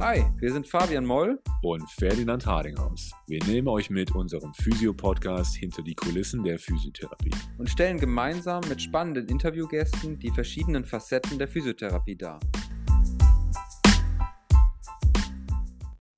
Hi, wir sind Fabian Moll und Ferdinand Hardinghaus. Wir nehmen euch mit unserem Physio-Podcast hinter die Kulissen der Physiotherapie und stellen gemeinsam mit spannenden Interviewgästen die verschiedenen Facetten der Physiotherapie dar.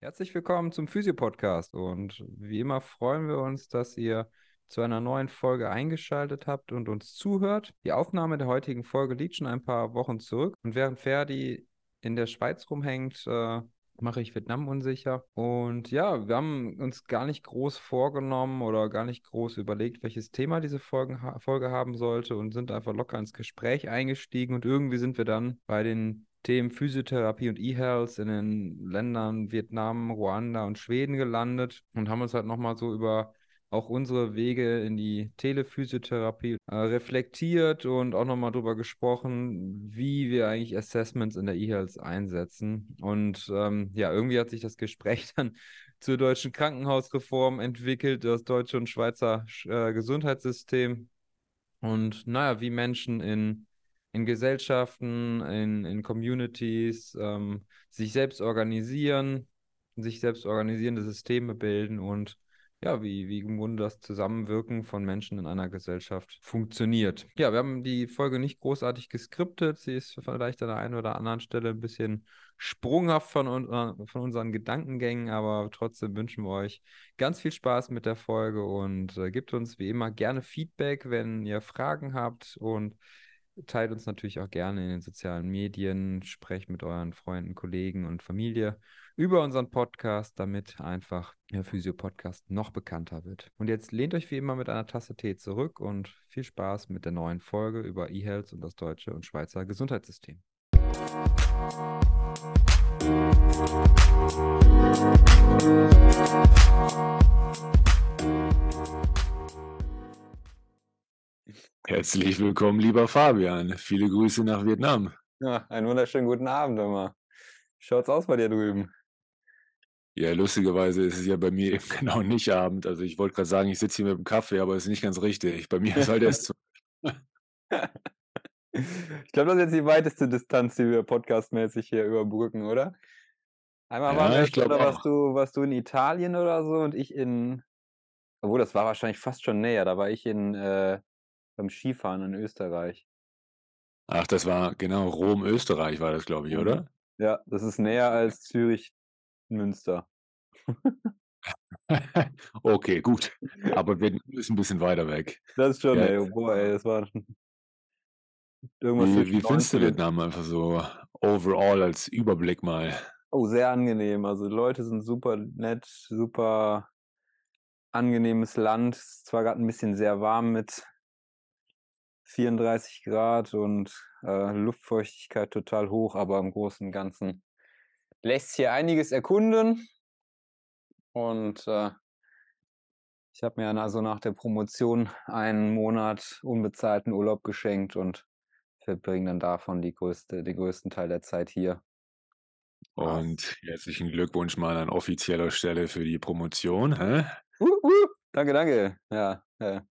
Herzlich willkommen zum Physio-Podcast und wie immer freuen wir uns, dass ihr zu einer neuen Folge eingeschaltet habt und uns zuhört. Die Aufnahme der heutigen Folge liegt schon ein paar Wochen zurück und während Ferdi in der Schweiz rumhängt, äh, mache ich Vietnam unsicher. Und ja, wir haben uns gar nicht groß vorgenommen oder gar nicht groß überlegt, welches Thema diese Folgen, Folge haben sollte und sind einfach locker ins Gespräch eingestiegen und irgendwie sind wir dann bei den Themen Physiotherapie und E-Health in den Ländern Vietnam, Ruanda und Schweden gelandet und haben uns halt nochmal so über auch unsere Wege in die Telephysiotherapie äh, reflektiert und auch nochmal darüber gesprochen, wie wir eigentlich Assessments in der E-Health einsetzen. Und ähm, ja, irgendwie hat sich das Gespräch dann zur deutschen Krankenhausreform entwickelt, das deutsche und Schweizer äh, Gesundheitssystem. Und naja, wie Menschen in, in Gesellschaften, in, in Communities ähm, sich selbst organisieren, sich selbst organisierende Systeme bilden und ja, wie, wie im Grunde das Zusammenwirken von Menschen in einer Gesellschaft funktioniert. Ja, wir haben die Folge nicht großartig geskriptet. Sie ist vielleicht an der einen oder anderen Stelle ein bisschen sprunghaft von, uh, von unseren Gedankengängen, aber trotzdem wünschen wir euch ganz viel Spaß mit der Folge und äh, gebt uns wie immer gerne Feedback, wenn ihr Fragen habt und teilt uns natürlich auch gerne in den sozialen Medien, sprecht mit euren Freunden, Kollegen und Familie über unseren Podcast, damit einfach der Physio-Podcast noch bekannter wird. Und jetzt lehnt euch wie immer mit einer Tasse Tee zurück und viel Spaß mit der neuen Folge über eHealth und das deutsche und Schweizer Gesundheitssystem. Herzlich willkommen, lieber Fabian. Viele Grüße nach Vietnam. Ja, einen wunderschönen guten Abend immer. Schaut's aus bei dir drüben? Ja, lustigerweise ist es ja bei mir eben genau nicht Abend. Also ich wollte gerade sagen, ich sitze hier mit dem Kaffee, aber es ist nicht ganz richtig. Bei mir ist halt erst zu. ich glaube, das ist jetzt die weiteste Distanz, die wir podcastmäßig hier überbrücken, oder? Einmal ja, waren wir, oder warst du, warst du in Italien oder so und ich in, obwohl das war wahrscheinlich fast schon näher, da war ich in äh, beim Skifahren in Österreich. Ach, das war genau Rom, Österreich war das, glaube ich, oder? Ja, das ist näher als Zürich, Münster. okay, gut. Aber wir ist ein bisschen weiter weg. Das ist schon, ja. ey, boah, ey, das war irgendwas. Wie, wie findest du Vietnam einfach so overall als Überblick mal? Oh, sehr angenehm. Also die Leute sind super nett, super angenehmes Land. Zwar gerade ein bisschen sehr warm mit 34 Grad und äh, Luftfeuchtigkeit total hoch, aber im Großen und Ganzen lässt hier einiges erkunden. Und äh, ich habe mir also nach der Promotion einen Monat unbezahlten Urlaub geschenkt und verbringe dann davon die größte, den größten Teil der Zeit hier. Und herzlichen Glückwunsch mal an offizieller Stelle für die Promotion. Hä? Uh, uh, danke, danke. Ja, ja.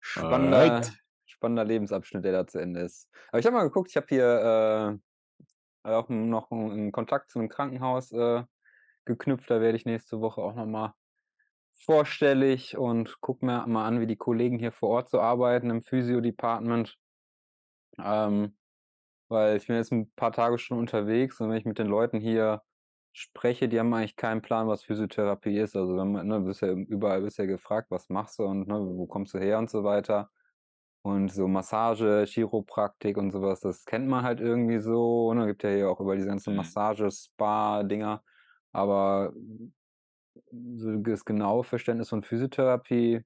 Spannender, spannender Lebensabschnitt, der da zu Ende ist. Aber ich habe mal geguckt, ich habe hier äh, auch noch einen Kontakt zu einem Krankenhaus äh, geknüpft. Da werde ich nächste Woche auch nochmal vorstellig und gucke mir mal an, wie die Kollegen hier vor Ort so arbeiten im Physio-Department. Ähm, weil ich bin jetzt ein paar Tage schon unterwegs und wenn ich mit den Leuten hier spreche, die haben eigentlich keinen Plan, was Physiotherapie ist. Also wenn man, ne, bist ja überall bist ja gefragt, was machst du und ne, wo kommst du her und so weiter. Und so Massage, Chiropraktik und sowas, das kennt man halt irgendwie so. Ne? Gibt ja hier auch über diese ganzen mhm. Massage, Spa-Dinger. Aber so das genaue Verständnis von Physiotherapie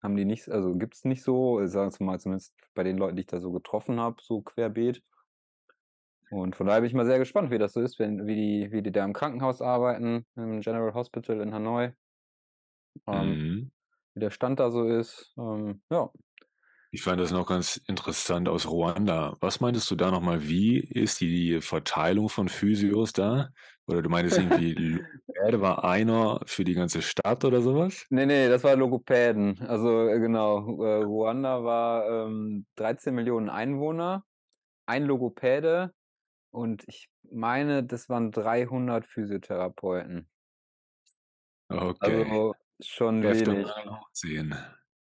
haben die nicht, also gibt es nicht so, sagen wir mal zumindest bei den Leuten, die ich da so getroffen habe, so querbeet. Und von daher bin ich mal sehr gespannt, wie das so ist, wenn, wie, die, wie die da im Krankenhaus arbeiten, im General Hospital in Hanoi. Ähm, mhm. Wie der Stand da so ist. Ähm, ja, ich fand das noch ganz interessant aus Ruanda. Was meintest du da nochmal? Wie ist die Verteilung von Physios da? Oder du meintest irgendwie, Logopäde war einer für die ganze Stadt oder sowas? Nee, nee, das war Logopäden. Also äh, genau, äh, Ruanda war ähm, 13 Millionen Einwohner, ein Logopäde und ich meine, das waren 300 Physiotherapeuten. Okay. Also, schon Kräfte wenig. hochziehen.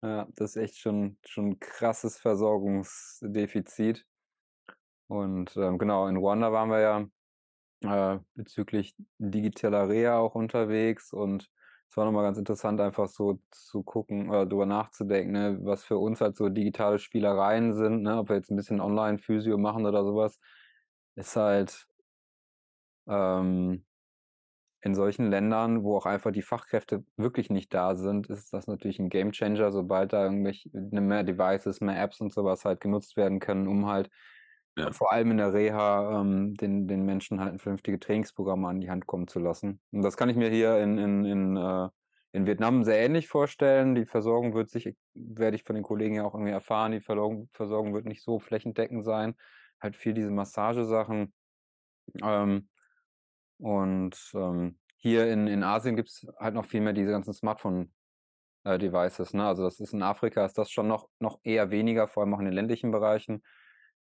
Ja, das ist echt schon schon krasses Versorgungsdefizit. Und, ähm, genau, in Ruanda waren wir ja, äh, bezüglich digitaler Reha auch unterwegs und es war noch mal ganz interessant, einfach so zu gucken oder drüber nachzudenken, ne, was für uns halt so digitale Spielereien sind, ne? Ob wir jetzt 'n bisschen Online-Physio machen oder so was, ist halt ähm, in solchen Ländern, wo auch einfach die Fachkräfte wirklich nicht da sind, ist das natürlich 'n Gamechanger, sobald da irgendwelche ne, mehr Devices, mehr Apps und so was halt genutzt werden können, um halt Ja. vor allem in der Reha, ähm, den den Menschen halt 'n vernünftige Trainingsprogramme an die Hand kommen zu lassen. Und das kann ich mir hier in in in, äh in Vietnam sehr ähnlich vorstellen. Die Versorgung wird sich werde ich von den Kollegen ja auch irgendwie erfahren, die Versorgung Versorgung wird nicht so flächendeckend sein. Halt viel diese Massagesachen. Ähm, und, ähm, hier in in Asien gibt's halt noch viel mehr diese ganzen Smartphone, äh, ne? Also, das ist in Afrika ist das schon noch noch eher weniger, vor allem auch in den ländlichen Bereichen.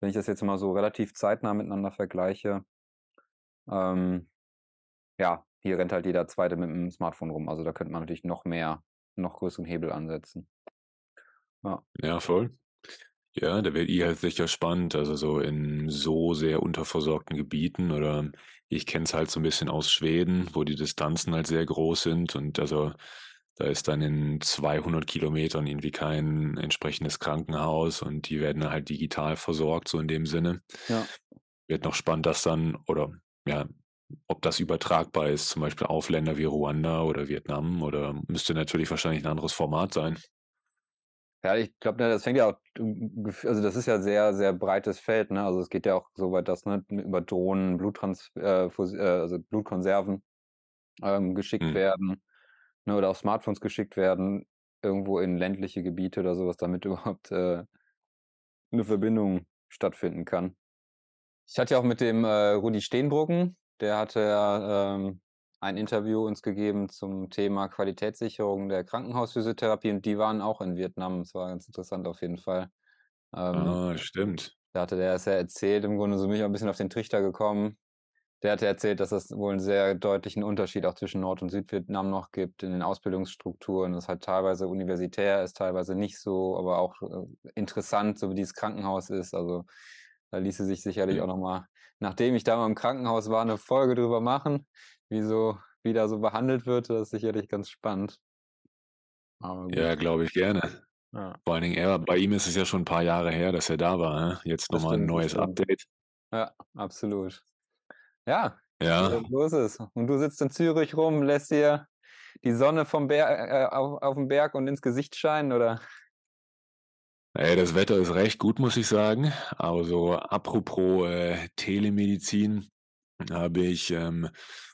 Wenn ich das jetzt mal so relativ zeitnah miteinander vergleiche ähm, ja, hier rennt halt jeder Zweite mit 'm Smartphone rum. Also, da könnte man natürlich noch mehr noch größeren Hebel ansetzen. Ja. Ja, voll. Ja, da werdet ihr halt sicher spannend, also, so in so sehr unterversorgten Gebieten oder ich kenne es halt so 'n bisschen aus Schweden, wo die Distanzen halt sehr groß sind und also, da ist dann in 200 Kilometern irgendwie kein entsprechendes Krankenhaus und die werden halt digital versorgt, so in dem Sinne. Ja. Wird noch spannend, das dann oder ja, ob das übertragbar ist, zum Beispiel auf Länder wie Ruanda oder Vietnam oder müsste natürlich wahrscheinlich 'n anderes Format sein. Ja, ich glaube, ne, das fängt ja auch also, das ist ja sehr, sehr breites Feld, ne? Also, es geht ja auch so weit, dass, ne, über Drohnen Bluttrans äh, äh, also, Blutkonserven, ähm, geschickt Mhm. werden, ne, oder auch Smartphones geschickt werden irgendwo in ländliche Gebiete oder so was, damit überhaupt, äh 'ne Verbindung stattfinden kann. Ich hatte ja auch mit dem, äh, Rudi Steenbruggen der hatte ja, ähm, ein Interview uns gegeben zum Thema Qualitätssicherung der Krankenhausphysiotherapie und die waren auch in Vietnam. Das war ganz interessant auf jeden Fall. Ähm Ah, stimmt. da hatte der das ja erzählt, im Grunde so bin ich auch 'n bisschen auf den Trichter gekommen. Der hatte erzählt, dass das wohl 'n sehr deutlichen Unterschied auch zwischen Nord und Südvietnam noch gibt in den Ausbildungsstrukturen, das halt teilweise universitär ist, teilweise nicht so, aber auch, äh, interessant, so wie dieses Krankenhaus ist. Also, da ließe sich sicherlich Ja. auch noch mal, nachdem ich da mal im Krankenhaus war, 'ne Folge drüber machen, wie so wie da so behandelt wird. Das ist sicherlich ganz spannend. Ja, glaube ich gerne. Ja. Vor allen Dingen er bei ihm ist es ja schon 'n paar Jahre her, dass er da war, ne? Jetzt noch Das mal 'n stimmt, das neues stimmt. Update. Ja, absolut. Ja, Ja. so so ist es. Und du sitzt in Zürich rum, lässt dir die Sonne vom Ber äh, au aufm Berg und ins Gesicht scheinen, oder? Ey, das Wetter ist recht gut, muss ich sagen. Aber so apropos, äh, Telemedizin habe ich, ähm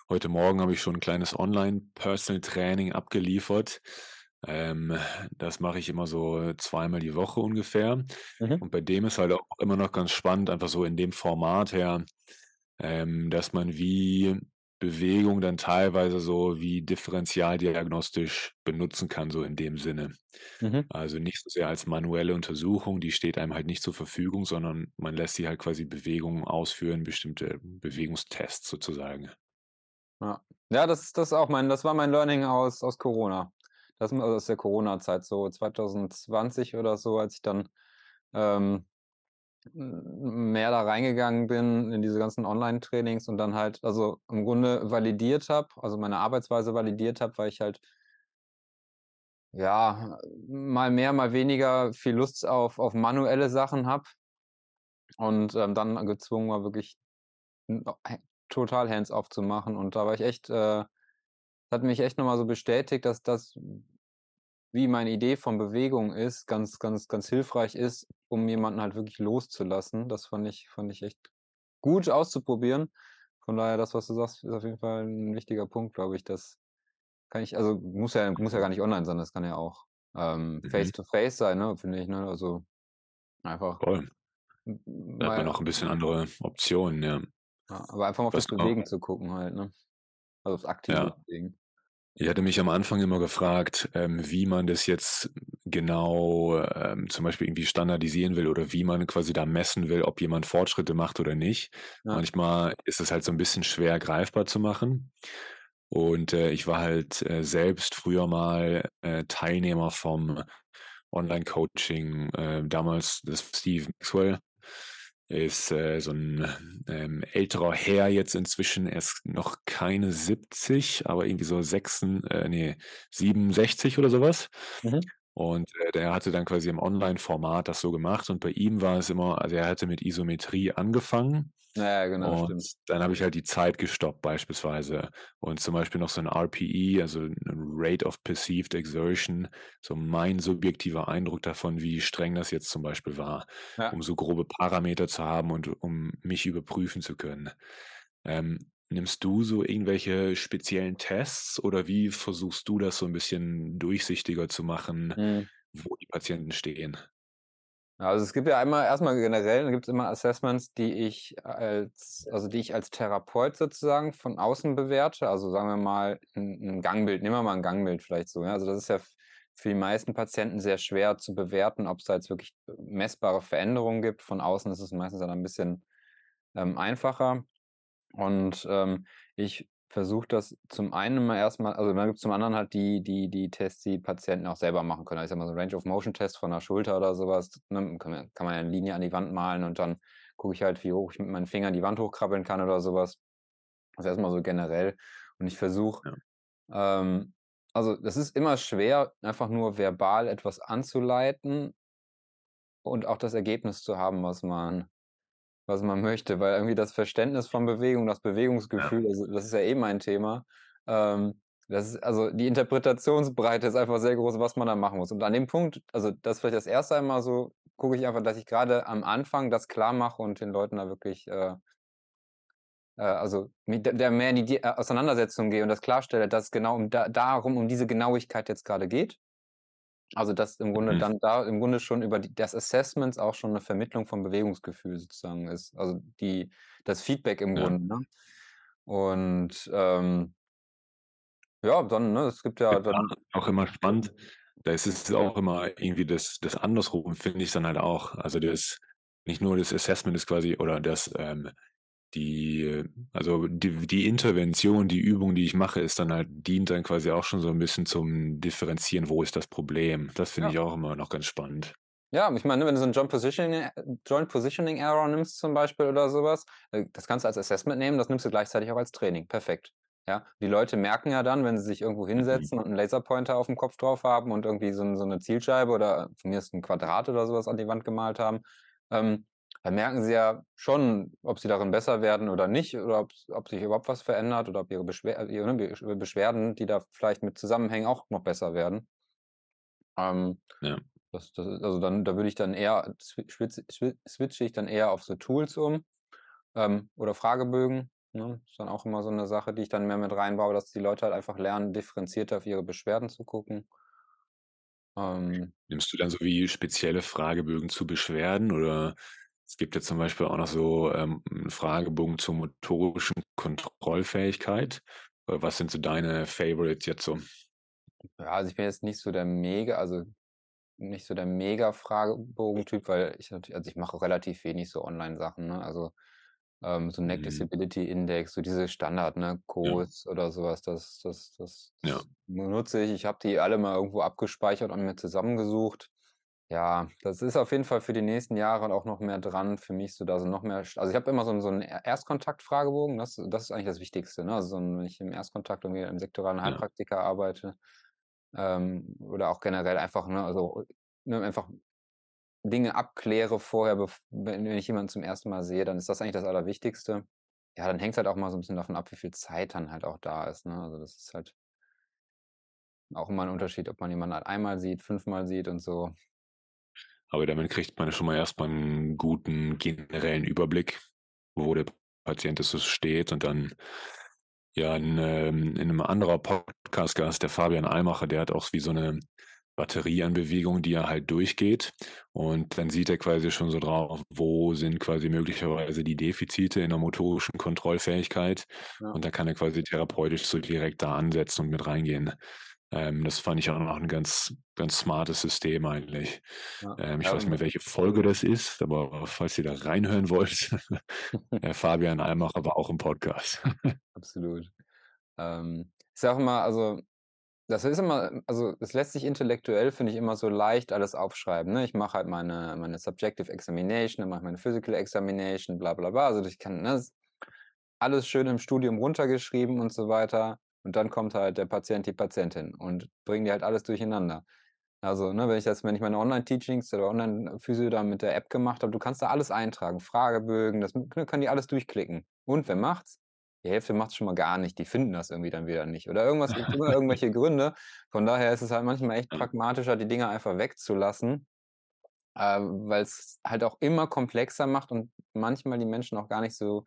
heute Morgen habe ich schon 'n kleines Online-Personal-Training abgeliefert. Ähm, das mache ich immer so zweimal die Woche ungefähr. Mhm. Und bei dem ist halt auch immer noch ganz spannend, einfach so in dem Format her, ähm, dass man wie Bewegung dann teilweise so wie differenzialdiagnostisch benutzen kann, so in dem Sinne. Mhm. Also, nicht so sehr als manuelle Untersuchung, die steht einem halt nicht zur Verfügung, sondern man lässt sie halt quasi Bewegungen ausführen, bestimmte Bewegungstests sozusagen. Ja. Ja, das das auch mein das war mein Learning aus aus Corona. Das m aus der Corona-Zeit, so 2020 oder so, als ich dann, ähm, mehr da reingegangen bin in diese ganzen Online-Trainings und dann halt also, im Grunde validiert habe also, meine Arbeitsweise validiert habe, weil ich halt ja, mal mehr, mal weniger viel Lust auf auf manuelle Sachen habe und, ähm, dann gezwungen war, wirklich hä total hands-off zu machen. Und da war ich echt äh, hat mich echt noch mal so bestätigt, dass das, wie meine Idee von Bewegung ist, ganz, ganz, ganz hilfreich ist, um jemanden halt wirklich loszulassen. Das fand ich fand ich echt gut auszuprobieren. Von daher, das, was du sagst, ist auf jeden Fall 'n wichtiger Punkt, glaube ich. Das kann ich also, muss ja muss ja gar nicht online sein, das kann ja auch, ähm, Mhm. face to face sein, ne, finde ich, ne? Also, einfach Voll. Da hat man mal auch 'n bisschen andere Optionen, ja. Ja, aber einfach mal auf das genau Bewegen zu gucken halt, ne? Also, aufs aktive Ja. Bewegen. Ich hatte mich am Anfang immer gefragt, ähm, wie man das jetzt genau ähm, zum Beispiel irgendwie standardisieren will oder wie man quasi da messen will, ob jemand Fortschritte macht oder nicht. Ja. Manchmal ist es halt so ein bisschen schwer greifbar zu machen. Und äh, ich war halt äh, selbst früher mal äh, Teilnehmer vom Online-Coaching, äh, damals das Steve Maxwell ist äh, so ein ähm, älterer Herr jetzt inzwischen, er ist noch keine 70, aber irgendwie so 6, äh, nee, 67 oder sowas. Mhm. Und äh, der hatte dann quasi im Online-Format das so gemacht und bei ihm war es immer, also er hatte mit Isometrie angefangen Ja, genau, und stimmt. dann habe ich halt die Zeit gestoppt beispielsweise und zum Beispiel noch so ein RPE, also ein Rate of Perceived Exertion, so mein subjektiver Eindruck davon, wie streng das jetzt zum Beispiel war, Ja. um so grobe Parameter zu haben und um mich überprüfen zu können. Ähm, nimmst du so irgendwelche speziellen Tests oder wie versuchst du das so ein bisschen durchsichtiger zu machen, Mhm. wo die Patienten stehen? Also, es gibt ja einmal erstmal generell gibt es immer Assessments, die ich als also, die ich als Therapeut sozusagen von außen bewerte. Also, sagen wir mal 'n 'n Gangbild nehmen wir mal 'n Gangbild vielleicht so, ja? Also, das ist ja für die meisten Patienten sehr schwer zu bewerten, ob's da jetzt wirklich messbare Veränderungen gibt. Von außen ist es meistens dann ein bisschen, ähm, einfacher. Und, ähm, ich versuche das zum einen mal also, dann gibt's zum anderen halt die die die Tests, die Patienten auch selber machen können. Also, ich sage mal, so 'n Range of Motion Test von der Schulter oder so was, ne, kann man kann man ja 'ne Linie an die Wand malen und dann gucke ich halt, wie hoch ich mit meinen Fingern die Wand hochkrabbeln kann oder so was. Also, erst mal so generell. Und ich versuche Ja. ähm, also, das ist immer schwer, einfach nur verbal etwas anzuleiten und auch das Ergebnis zu haben, was man was man möchte, weil irgendwie das Verständnis von Bewegung, das Ja. Bewegungsgefühl, also, das ist ja eh mein Thema. Ähm, das ist also, die Interpretationsbreite ist einfach sehr groß, was man da machen muss. Und an dem Punkt also, das ist vielleicht das erste einmal so, gucke ich einfach, dass ich grade am Anfang das klarmache und den Leuten da wirklich, äh äh, also, da da mehr in die die Auseinandersetzung gehe und das klarstelle, dass es genau um da darum um diese Genauigkeit jetzt grade geht. Also, dass im Grunde Mhm. dann da im Grunde schon über die das Assessments auch schon 'ne Vermittlung vom Bewegungsgefühl sozusagen ist. Also, die das Feedback im Ja. Grunde, ne? Und, ähm ja, dann, ne, es gibt ja dann auch immer spannend. Da ist es auch immer irgendwie das das andersrum finde ich dann halt auch. Also, das nicht nur das Assessment ist quasi oder das, ähm die also, die die Intervention, die Übung, die ich mache, ist dann halt dient dann quasi auch schon so 'n bisschen zum Differenzieren, wo ist das Problem? Das finde Ja. ich auch immer noch ganz spannend. Ja, ich meine, ne, wenn du so 'n Joint Positioning Joint Positioning Error nimmst zum Beispiel oder so was, äh, das kannst du als Assessment nehmen, das nimmst du gleichzeitig auch als Training. Perfekt. Ja? Die Leute merken ja dann, wenn sie sich irgendwo Mhm. hinsetzen und 'n Laserpointer aufm Kopf drauf haben und irgendwie so so 'ne Zielscheibe oder von mir aus 'n Quadrat oder so was an die Wand gemalt haben, ähm, dann merken sie ja schon, ob sie darin besser werden oder nicht oder ob's ob sich überhaupt was verändert oder ob ihre Beschwer ihre, ne, Besch Beschwerden, die da vielleicht mit zusammenhängen, auch noch besser werden. Ähm, Ja. das das also, dann da würde ich dann eher switche ich dann eher auf so Tools um, ähm, oder Fragebögen, ne? Ist dann auch immer so 'ne Sache, die ich dann mehr mit reinbaue, dass die Leute halt einfach lernen, differenzierter auf ihre Beschwerden zu gucken. Ähm Nimmst du dann so wie spezielle Fragebögen zu Beschwerden oder es gibt ja zum Beispiel auch noch so, ähm, 'n Fragebogen zur motorischen Kontrollfähigkeit. Äh, was sind so deine Favorites jetzt so? Ja, also, ich bin jetzt nicht so der mega also, nicht so der Mega-Fragebogen-Typ, weil ich natür also, ich mache relativ wenig so Online-Sachen, ne? Also, ähm, so Neck Mhm. Disability Index, so diese Standard, ne, Ja. Codes oder so was, das das das Ja. das benutze ich. Ich habe die alle mal irgendwo abgespeichert und mir zusammengesucht. Ja, das ist auf jeden Fall für die nächsten Jahre auch noch mehr dran für mich, so da so noch mehr also, ich habe immer so 'n so 'n Er Erstkontakt-Fragebogen, das das ist eigentlich das Wichtigste, ne? Also, so wenn ich im Erstkontakt irgendwie im sektoralen Ja. Heilpraktiker arbeite, ähm, oder auch generell einfach, ne, also, ne, einfach Dinge abkläre vorher, bef wenn wenn ich jemanden zum 1. Mal sehe, dann ist das eigentlich das Allerwichtigste. Ja, dann hängt's halt auch mal so 'n bisschen davon ab, wie viel Zeit dann halt auch da ist, ne? Also, das ist halt auch immer 'n Unterschied, ob man jemanden halt einmal sieht, fünfmal sieht und so. Aber damit kriegt man schon mal erst mal 'n guten generellen Überblick, wo der Patient so steht und dann ja, in, ähm in 'nem anderer Podcast-Gast, der Fabian Almacher, der hat auch wie so 'ne Batterie an Bewegungen, die er halt durchgeht. Und dann sieht er quasi schon so drauf, wo sind quasi möglicherweise die Defizite in der motorischen Kontrollfähigkeit. Ja. Und da kann er quasi therapeutisch so direkt da ansetzen und mit reingehen. Ähm, das fand ich auch noch ein ganz, ganz smartes System eigentlich. Ja. Ähm, ich ja, weiß nicht mehr, welche Folge das ist, aber falls ihr da reinhören wollt, Fabian Almach, aber auch im Podcast. Absolut. Ähm, ich sage mal, also das ist immer, also es lässt sich intellektuell, finde ich, immer so leicht alles aufschreiben. Ne? Ich mache halt meine, meine Subjective Examination, dann mache ich meine Physical Examination, bla bla bla. Also ich kann ne, alles schön im Studium runtergeschrieben und so weiter. Und dann kommt halt der Patient, die Patientin und bringen die halt alles durcheinander. Also, ne, wenn ich jetzt, wenn ich meine Online-Teachings oder Online-Physio da mit der App gemacht habe, du kannst da alles eintragen, Fragebögen, das ne, können die alles durchklicken. Und wer macht's? Die Hälfte macht es schon mal gar nicht. Die finden das irgendwie dann wieder nicht. Oder irgendwas gibt immer irgendwelche Gründe. Von daher ist es halt manchmal echt pragmatischer, die Dinge einfach wegzulassen, äh, weil es halt auch immer komplexer macht und manchmal die Menschen auch gar nicht so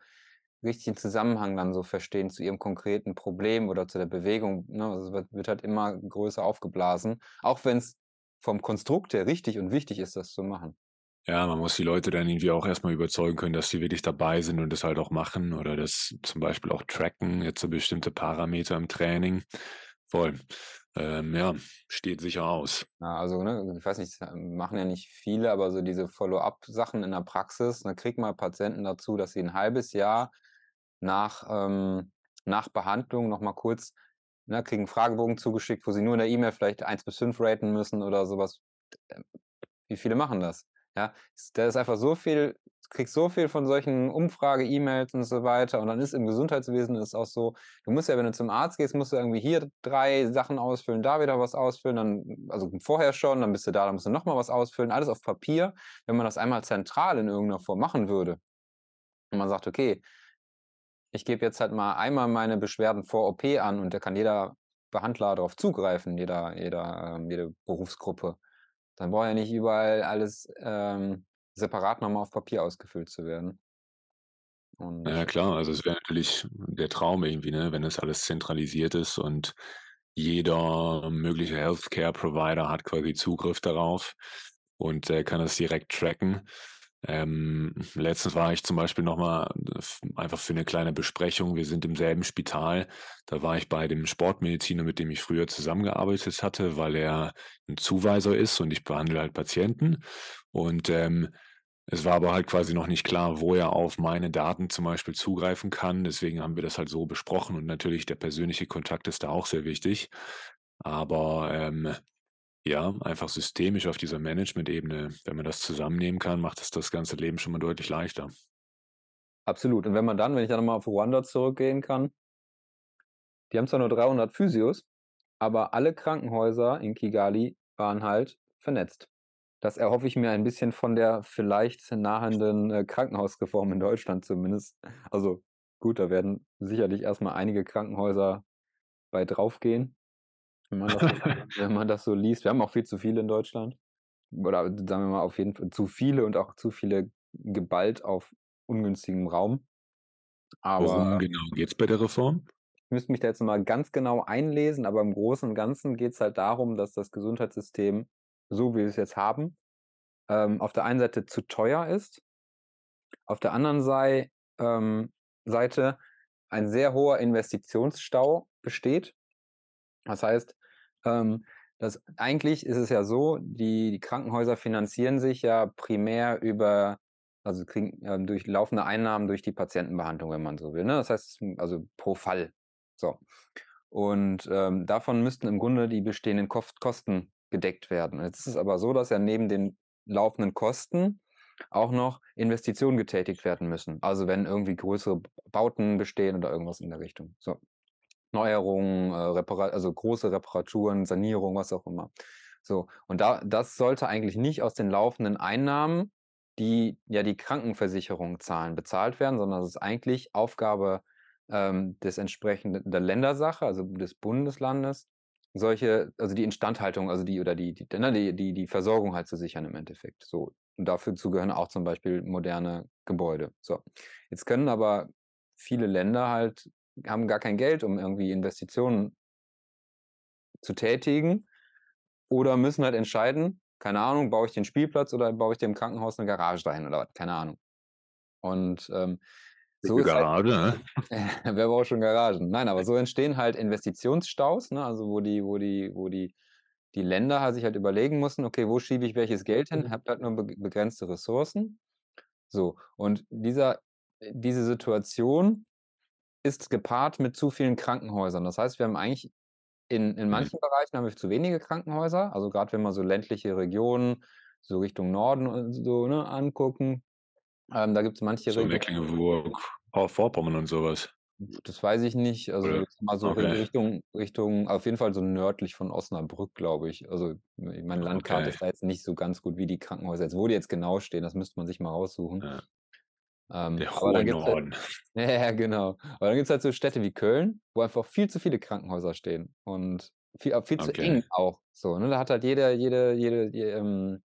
richtig den Zusammenhang dann so verstehen zu ihrem konkreten Problem oder zu der Bewegung. Ne? Also es wird, wird halt immer größer aufgeblasen, auch wenn es vom Konstrukt her richtig und wichtig ist, das zu machen. Ja, man muss die Leute dann irgendwie auch erstmal überzeugen können, dass sie wirklich dabei sind und das halt auch machen oder das zum Beispiel auch tracken, jetzt so bestimmte Parameter im Training. Voll. Ähm, ja, steht sicher aus. Ja, also, ne, ich weiß nicht, machen ja nicht viele, aber so diese Follow-up-Sachen in der Praxis, dann kriegt man Patienten dazu, dass sie ein halbes Jahr nach, ähm, nach Behandlung nochmal kurz, ne, kriegen Fragebogen zugeschickt, wo sie nur in der E-Mail vielleicht 1 bis 5 raten müssen oder sowas. Ähm, wie viele machen das? Ja, da ist einfach so viel, kriegst so viel von solchen Umfrage-E-Mails und so weiter. Und dann ist im Gesundheitswesen ist auch so, du musst ja, wenn du zum Arzt gehst, musst du irgendwie hier drei Sachen ausfüllen, da wieder was ausfüllen, dann, also vorher schon, dann bist du da, dann musst du nochmal was ausfüllen, alles auf Papier. Wenn man das einmal zentral in irgendeiner Form machen würde und man sagt, okay, ich gebe jetzt halt mal einmal meine Beschwerden vor OP an und da kann jeder Behandler darauf zugreifen, jeder, jeder, ähm, jede Berufsgruppe. Dann braucht ja nicht überall alles ähm, separat nochmal auf Papier ausgefüllt zu werden. Und ja, klar, also es wäre natürlich der Traum irgendwie, ne, wenn das alles zentralisiert ist und jeder mögliche Healthcare-Provider hat quasi Zugriff darauf und äh, kann das direkt tracken. Ähm, letztens war ich zum Beispiel nochmal einfach für eine kleine Besprechung. Wir sind im selben Spital. Da war ich bei dem Sportmediziner, mit dem ich früher zusammengearbeitet hatte, weil er ein Zuweiser ist und ich behandle halt Patienten. Und ähm, es war aber halt quasi noch nicht klar, wo er auf meine Daten zum Beispiel zugreifen kann. Deswegen haben wir das halt so besprochen und natürlich der persönliche Kontakt ist da auch sehr wichtig. Aber ähm, ja, einfach systemisch auf dieser Management-Ebene, wenn man das zusammennehmen kann, macht es das ganze Leben schon mal deutlich leichter. Absolut. Und wenn man dann, wenn ich dann nochmal auf Ruanda zurückgehen kann, die haben zwar nur 300 Physios, aber alle Krankenhäuser in Kigali waren halt vernetzt. Das erhoffe ich mir ein bisschen von der vielleicht nahenden äh, Krankenhausreform in Deutschland zumindest. Also gut, da werden sicherlich erstmal einige Krankenhäuser bei draufgehen. Wenn man, das so, wenn man das so liest, wir haben auch viel zu viele in Deutschland. Oder sagen wir mal auf jeden Fall zu viele und auch zu viele geballt auf ungünstigem Raum. Aber Worum genau geht es bei der Reform? Ich müsste mich da jetzt mal ganz genau einlesen, aber im Großen und Ganzen geht es halt darum, dass das Gesundheitssystem, so wie wir es jetzt haben, ähm, auf der einen Seite zu teuer ist, auf der anderen Sei, ähm, Seite ein sehr hoher Investitionsstau besteht. Das heißt, ähm, das, eigentlich ist es ja so, die, die Krankenhäuser finanzieren sich ja primär über, also kriegen äh, durch laufende Einnahmen durch die Patientenbehandlung, wenn man so will. Ne? Das heißt, also pro Fall. So. Und ähm, davon müssten im Grunde die bestehenden Kosten gedeckt werden. Jetzt ist es aber so, dass ja neben den laufenden Kosten auch noch Investitionen getätigt werden müssen. Also wenn irgendwie größere Bauten bestehen oder irgendwas in der Richtung. So. Neuerungen, äh, also große Reparaturen, Sanierung, was auch immer. So, und da, das sollte eigentlich nicht aus den laufenden Einnahmen, die ja die Krankenversicherung zahlen, bezahlt werden, sondern es ist eigentlich Aufgabe ähm, des entsprechenden der Ländersache, also des Bundeslandes, solche, also die Instandhaltung, also die oder die, die, ne, die, die, die Versorgung halt zu sichern im Endeffekt. So. Und dafür gehören auch zum Beispiel moderne Gebäude. So. Jetzt können aber viele Länder halt haben gar kein Geld, um irgendwie Investitionen zu tätigen. oder müssen halt entscheiden, keine Ahnung, baue ich den Spielplatz oder baue ich dem Krankenhaus eine Garage dahin oder was, keine Ahnung. Und ähm, so ist Garage, halt, ne? wer braucht schon Garagen? Nein, aber so entstehen halt Investitionsstaus, ne? also wo die, wo die, wo die, die Länder halt sich halt überlegen mussten, okay, wo schiebe ich welches Geld hin? Habt halt nur begrenzte Ressourcen. So, und dieser, diese Situation ist gepaart mit zu vielen Krankenhäusern. Das heißt, wir haben eigentlich in, in mhm. manchen mhm. Bereichen haben wir zu wenige Krankenhäuser. Also gerade wenn man so ländliche Regionen, so Richtung Norden und so ne, angucken, ähm, da gibt es manche so Mecklenburg, Vorpommern und sowas. Das weiß ich nicht. Also mal so okay. Richtung, Richtung, auf jeden Fall so nördlich von Osnabrück, glaube ich. Also meine Landkarte okay. ist da jetzt nicht so ganz gut wie die Krankenhäuser. Jetzt, wo die jetzt genau stehen, das müsste man sich mal raussuchen. Ja. Ähm, Der hohe halt Norden. Halt, ja, genau. Aber dann gibt es halt so Städte wie Köln, wo einfach viel zu viele Krankenhäuser stehen. Und viel, viel okay. zu eng auch. So, ne? Da hat halt jeder, jede, jede, jede ähm,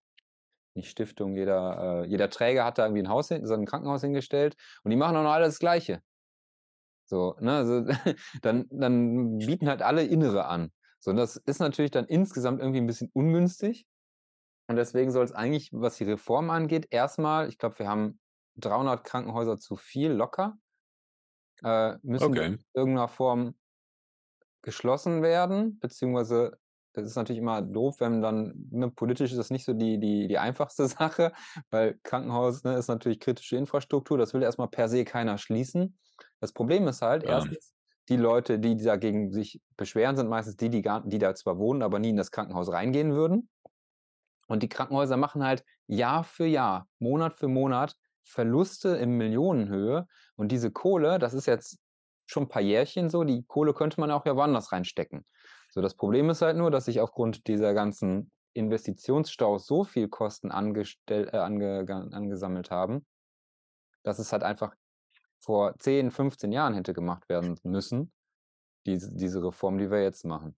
nicht Stiftung, jeder, äh, jeder Träger hat da irgendwie ein Haus, hin, so ein Krankenhaus hingestellt und die machen auch noch alles das Gleiche. So, ne, also dann, dann bieten halt alle Innere an. So, und das ist natürlich dann insgesamt irgendwie ein bisschen ungünstig. Und deswegen soll es eigentlich, was die Reform angeht, erstmal, ich glaube, wir haben 300 Krankenhäuser zu viel locker, äh, müssen okay. in irgendeiner Form geschlossen werden, beziehungsweise das ist natürlich immer doof, wenn dann, ne, politisch ist das nicht so die, die, die einfachste Sache, weil Krankenhaus ne, ist natürlich kritische Infrastruktur, das will erstmal per se keiner schließen. Das Problem ist halt, ja. erstens, die Leute, die dagegen sich beschweren, sind meistens die, die, gar, die da zwar wohnen, aber nie in das Krankenhaus reingehen würden. Und die Krankenhäuser machen halt Jahr für Jahr, Monat für Monat Verluste in Millionenhöhe. Und diese Kohle, das ist jetzt schon ein paar Jährchen so, die Kohle könnte man auch ja woanders reinstecken. So, das Problem ist halt nur, dass sich aufgrund dieser ganzen Investitionsstaus so viel Kosten angestell, äh, ange, angesammelt haben, dass es halt einfach vor 10, 15 Jahren hätte gemacht werden müssen, diese, diese Reform, die wir jetzt machen.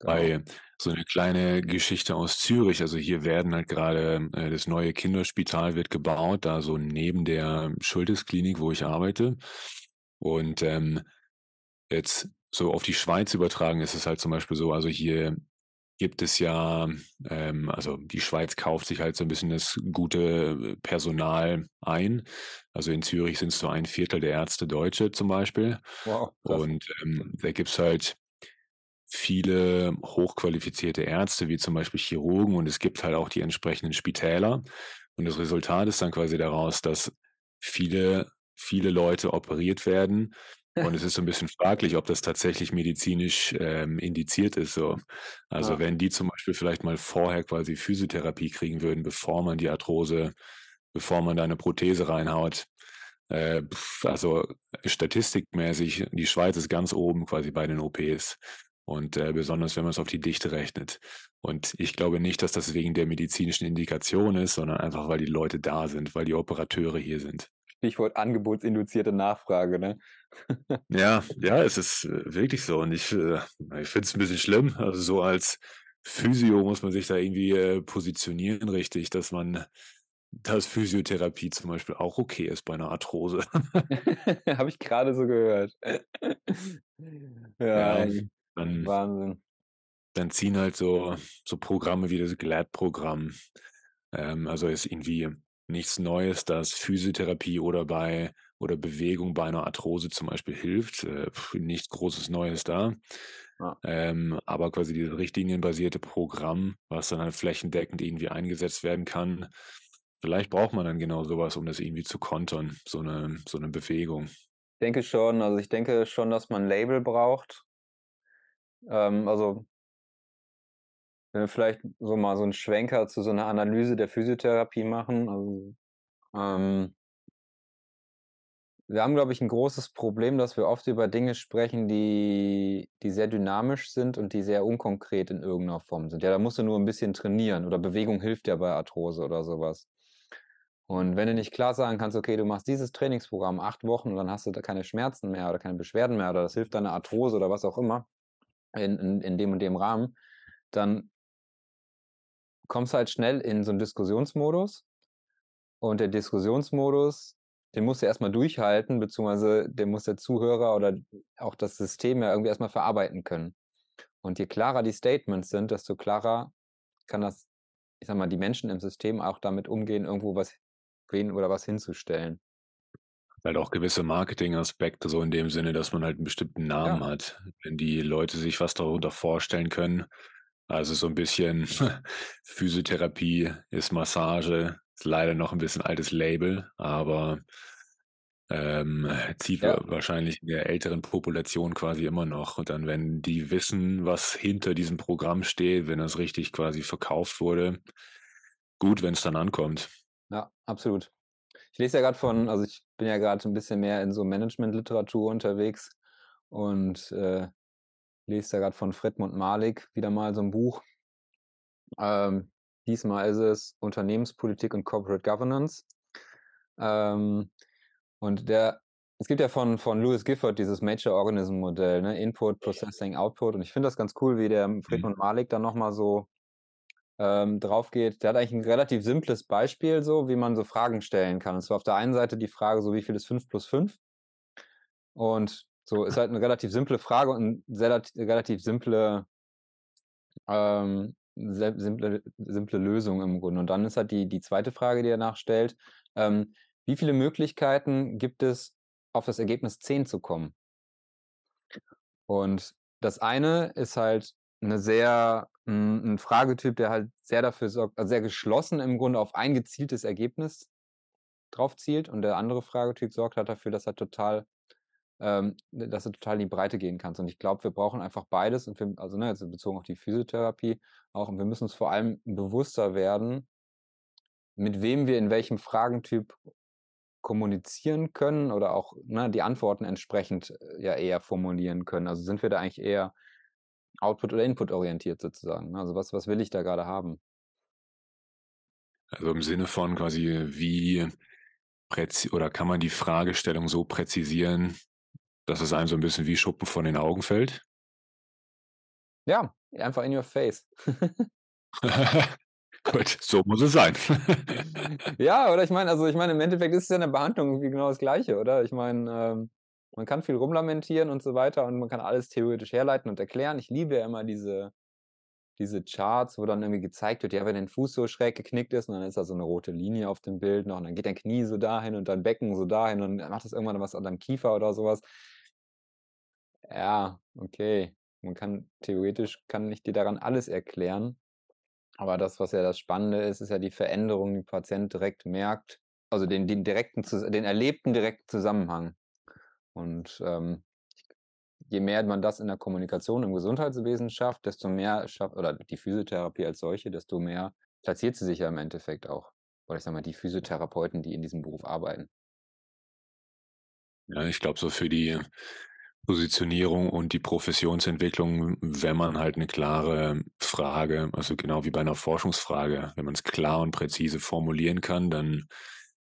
Genau. Bei so eine kleine Geschichte aus Zürich, also hier werden halt gerade äh, das neue Kinderspital wird gebaut, da so neben der Schultesklinik, wo ich arbeite. Und ähm, jetzt so auf die Schweiz übertragen ist es halt zum Beispiel so, also hier gibt es ja, ähm, also die Schweiz kauft sich halt so ein bisschen das gute Personal ein. Also in Zürich sind es so ein Viertel der Ärzte Deutsche zum Beispiel. Wow, Und ähm, da gibt es halt viele hochqualifizierte Ärzte, wie zum Beispiel Chirurgen, und es gibt halt auch die entsprechenden Spitäler. Und das Resultat ist dann quasi daraus, dass viele, viele Leute operiert werden, und es ist so ein bisschen fraglich, ob das tatsächlich medizinisch ähm, indiziert ist. So. Also ja. wenn die zum Beispiel vielleicht mal vorher quasi Physiotherapie kriegen würden, bevor man die Arthrose, bevor man da eine Prothese reinhaut. Äh, also statistikmäßig, die Schweiz ist ganz oben quasi bei den OPs. Und äh, besonders, wenn man es auf die Dichte rechnet. Und ich glaube nicht, dass das wegen der medizinischen Indikation ist, sondern einfach, weil die Leute da sind, weil die Operateure hier sind. Stichwort angebotsinduzierte Nachfrage, ne? ja, ja, es ist äh, wirklich so. Und ich, äh, ich finde es ein bisschen schlimm. Also so als Physio muss man sich da irgendwie äh, positionieren, richtig, dass man, dass Physiotherapie zum Beispiel auch okay ist bei einer Arthrose. Habe ich gerade so gehört. ja, ja dann, Wahnsinn. Dann ziehen halt so, so Programme wie das GLAD-Programm. Ähm, also ist irgendwie nichts Neues, dass Physiotherapie oder bei oder Bewegung bei einer Arthrose zum Beispiel hilft. Äh, nichts Großes Neues da. Ja. Ähm, aber quasi dieses richtlinienbasierte Programm, was dann halt flächendeckend irgendwie eingesetzt werden kann. Vielleicht braucht man dann genau sowas, um das irgendwie zu kontern, so eine, so eine Bewegung. Ich denke schon, also ich denke schon, dass man ein Label braucht. Ähm, also wenn wir vielleicht so mal so einen Schwenker zu so einer Analyse der Physiotherapie machen. Also, ähm, wir haben, glaube ich, ein großes Problem, dass wir oft über Dinge sprechen, die, die sehr dynamisch sind und die sehr unkonkret in irgendeiner Form sind. Ja, da musst du nur ein bisschen trainieren oder Bewegung hilft ja bei Arthrose oder sowas. Und wenn du nicht klar sagen kannst, okay, du machst dieses Trainingsprogramm acht Wochen und dann hast du da keine Schmerzen mehr oder keine Beschwerden mehr oder das hilft deiner Arthrose oder was auch immer in, in, in dem und dem Rahmen, dann kommst halt schnell in so einen Diskussionsmodus. Und der Diskussionsmodus, den musst du erstmal durchhalten, beziehungsweise den muss der Zuhörer oder auch das System ja irgendwie erstmal verarbeiten können. Und je klarer die Statements sind, desto klarer kann das, ich sag mal, die Menschen im System auch damit umgehen, irgendwo was wen oder was hinzustellen. Halt auch gewisse Marketingaspekte, so in dem Sinne, dass man halt einen bestimmten Namen Ja. hat. Wenn die Leute sich was darunter vorstellen können, also so ein bisschen Physiotherapie ist Massage, ist leider noch ein bisschen altes Label, aber, ähm, zieht Ja. wa wahrscheinlich in der älteren Population quasi immer noch. Und dann, wenn die wissen, was hinter diesem Programm steht, wenn das richtig quasi verkauft wurde, gut, wenn es dann ankommt. Ja, absolut. Ich lese ja gerade von also, ich bin ja gerade ein bisschen mehr in so Managementliteratur unterwegs und, äh, lese da gerade von Fredmund Malik wieder mal so ein Buch. Ähm, diesmal ist es Unternehmenspolitik und Corporate Governance. Ähm, und der es gibt ja von von Lewis Gifford dieses Major Organism Modell, ne, Input, Processing, Output und ich finde das ganz cool, wie der Mhm. Fredmund Malik da noch mal so, ähm, drauf geht. Der hat eigentlich ein relativ simples Beispiel so, wie man so Fragen stellen kann. Und zwar auf der einen Seite die Frage so: „Wie viel ist 5 plus 5?“ Und so ist halt eine relativ simple Frage und sehr lat relativ simple ähm, sehr simple simple Lösung im Grunde. Und dann ist halt die die zweite Frage, die er nachstellt, ähm: „Wie viele Möglichkeiten gibt es, auf das Ergebnis 10 zu kommen?“ Und das eine ist halt eine sehr hm, 'n Fragetyp, der halt sehr dafür sorgt also, sehr geschlossen im Grunde auf ein gezieltes Ergebnis drauf zielt und der andere Fragetyp sorgt halt dafür, dass er total ähm, dass du total in die Breite gehen kannst. Und ich glaube, wir brauchen einfach beides und wir also, ne, jetzt bezogen auf die Physiotherapie auch und wir müssen uns vor allem bewusster werden, mit wem wir in welchem Fragentyp kommunizieren können oder auch, ne, die Antworten entsprechend, äh, ja eher formulieren können. Also, sind wir da eigentlich eher output oder input orientiert sozusagen, ne? Also, was was will ich da gerade haben? Also, im Sinne von quasi, wie präzi oder kann man die Fragestellung so präzisieren, dass es einem so ein bisschen wie Schuppen von den Augen fällt? Ja, einfach in your face. Gut, so muss es sein. Ja, oder ich meine also, ich meine, im Endeffekt ist es ja in der Behandlung irgendwie genau das Gleiche, oder? Ich meine, ähm, man kann viel rumlamentieren und so weiter und man kann alles theoretisch herleiten und erklären. Ich liebe ja immer diese diese Charts, wo dann irgendwie gezeigt wird, ja, wenn dein Fuß so schräg geknickt ist und dann ist da so 'ne rote Linie auf dem Bild noch und dann geht dein Knie so dahin und dein Becken so dahin und dann macht das irgendwann was an deinem Kiefer oder so was. Ja, okay. Man kann theoretisch kann ich dir daran alles erklären, aber das, was ja das Spannende ist, ist ja die Veränderung, die Patient direkt merkt, also den den direkten den erlebten direkten Zusammenhang. Und, ähm, je mehr man das in der Kommunikation im Gesundheitswesen schafft, desto mehr schafft oder die Physiotherapie als solche, desto mehr platziert sie sich ja im Endeffekt auch. Oder ich sage mal, die Physiotherapeuten, die in diesem Beruf arbeiten. Ja, ich glaube, so für die Positionierung und die Professionsentwicklung, wenn man halt eine klare Frage also, genau wie bei einer Forschungsfrage, wenn man es klar und präzise formulieren kann, dann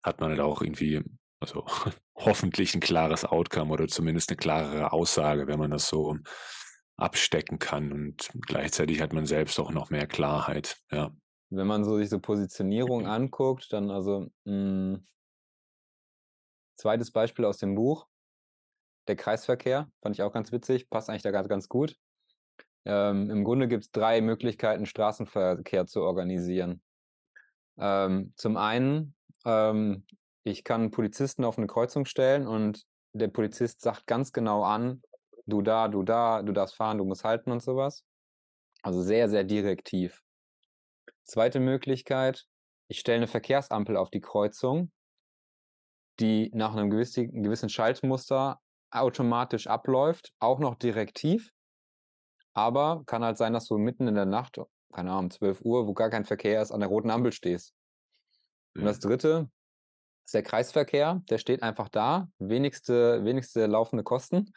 hat man halt auch irgendwie also, hoffentlich ein klares Outcome oder zumindest eine klarere Aussage, wenn man das so abstecken kann und gleichzeitig hat man selbst auch noch mehr Klarheit, ja. Wenn man so sich so Positionierung anguckt, dann also, hm zweites Beispiel aus dem Buch, der Kreisverkehr, fand ich auch ganz witzig, passt eigentlich da grad ganz gut. Ähm, im Grunde gibt's 3 Möglichkeiten, Straßenverkehr zu organisieren. Ähm, zum einen, ähm, ich kann 'n Polizisten auf 'ne Kreuzung stellen und der Polizist sagt ganz genau an: „Du da, du da, du darfst fahren, du musst halten“ und so was. Also, sehr, sehr direktiv. Zweite Möglichkeit, ich stelle 'ne Verkehrsampel auf die Kreuzung, die nach 'nem gewissi gewissen Schaltmuster automatisch abläuft, auch noch direktiv. Aber kann halt sein, dass du mitten in der Nacht, keine Ahnung, um 12:00, wo gar kein Verkehr ist, an der roten Ampel stehst. Und das. Dritte ist der Kreisverkehr, der steht einfach da, wenigste wenigste laufende Kosten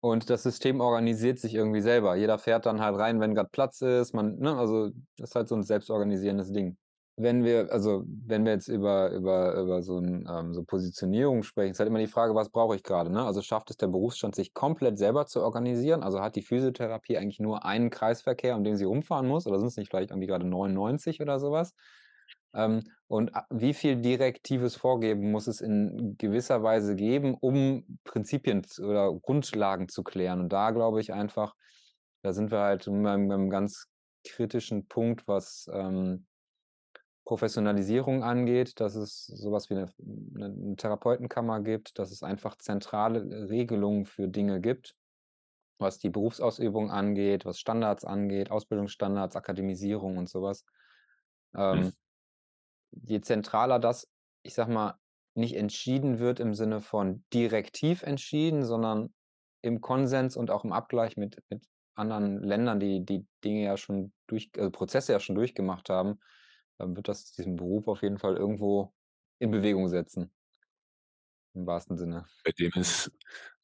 und das System organisiert sich irgendwie selber. Jeder fährt dann halt rein, wenn grad Platz ist, man ne, also, das ist halt so 'n selbstorganisierendes Ding. Wenn wir also, wenn wir jetzt über über über so 'n ähm, so Positionierung sprechen, ist halt immer die Frage: „Was brauche ich grade“, ne? Also, schafft es der Berufsstand, sich komplett selber zu organisieren? Also, hat die Physiotherapie eigentlich nur einen Kreisverkehr, um den sie rumfahren muss oder sind's nicht vielleicht irgendwie grade 99 oder so was? Ähm, und a wie viel direktives Vorgeben muss es in gewisser Weise geben, um Prinzipien oder Grundlagen zu klären? Und da glaube ich einfach, da sind wir halt beim beim ganz kritischen Punkt, was ähm, Professionalisierung angeht, dass es sowas wie eine, eine Therapeutenkammer gibt, dass es einfach zentrale Regelungen für Dinge gibt, was die Berufsausübung angeht, was Standards angeht, Ausbildungsstandards, Akademisierung und sowas. Ähm, Hm. Je zentraler das, ich sag mal, nicht entschieden wird im Sinne von direktiv entschieden, sondern im Konsens und auch im Abgleich mit, mit anderen Ländern, die die Dinge ja schon durch, also Prozesse ja schon durchgemacht haben, dann wird das diesen Beruf auf jeden Fall irgendwo in Bewegung setzen. Im wahrsten Sinne. Bei dem ist,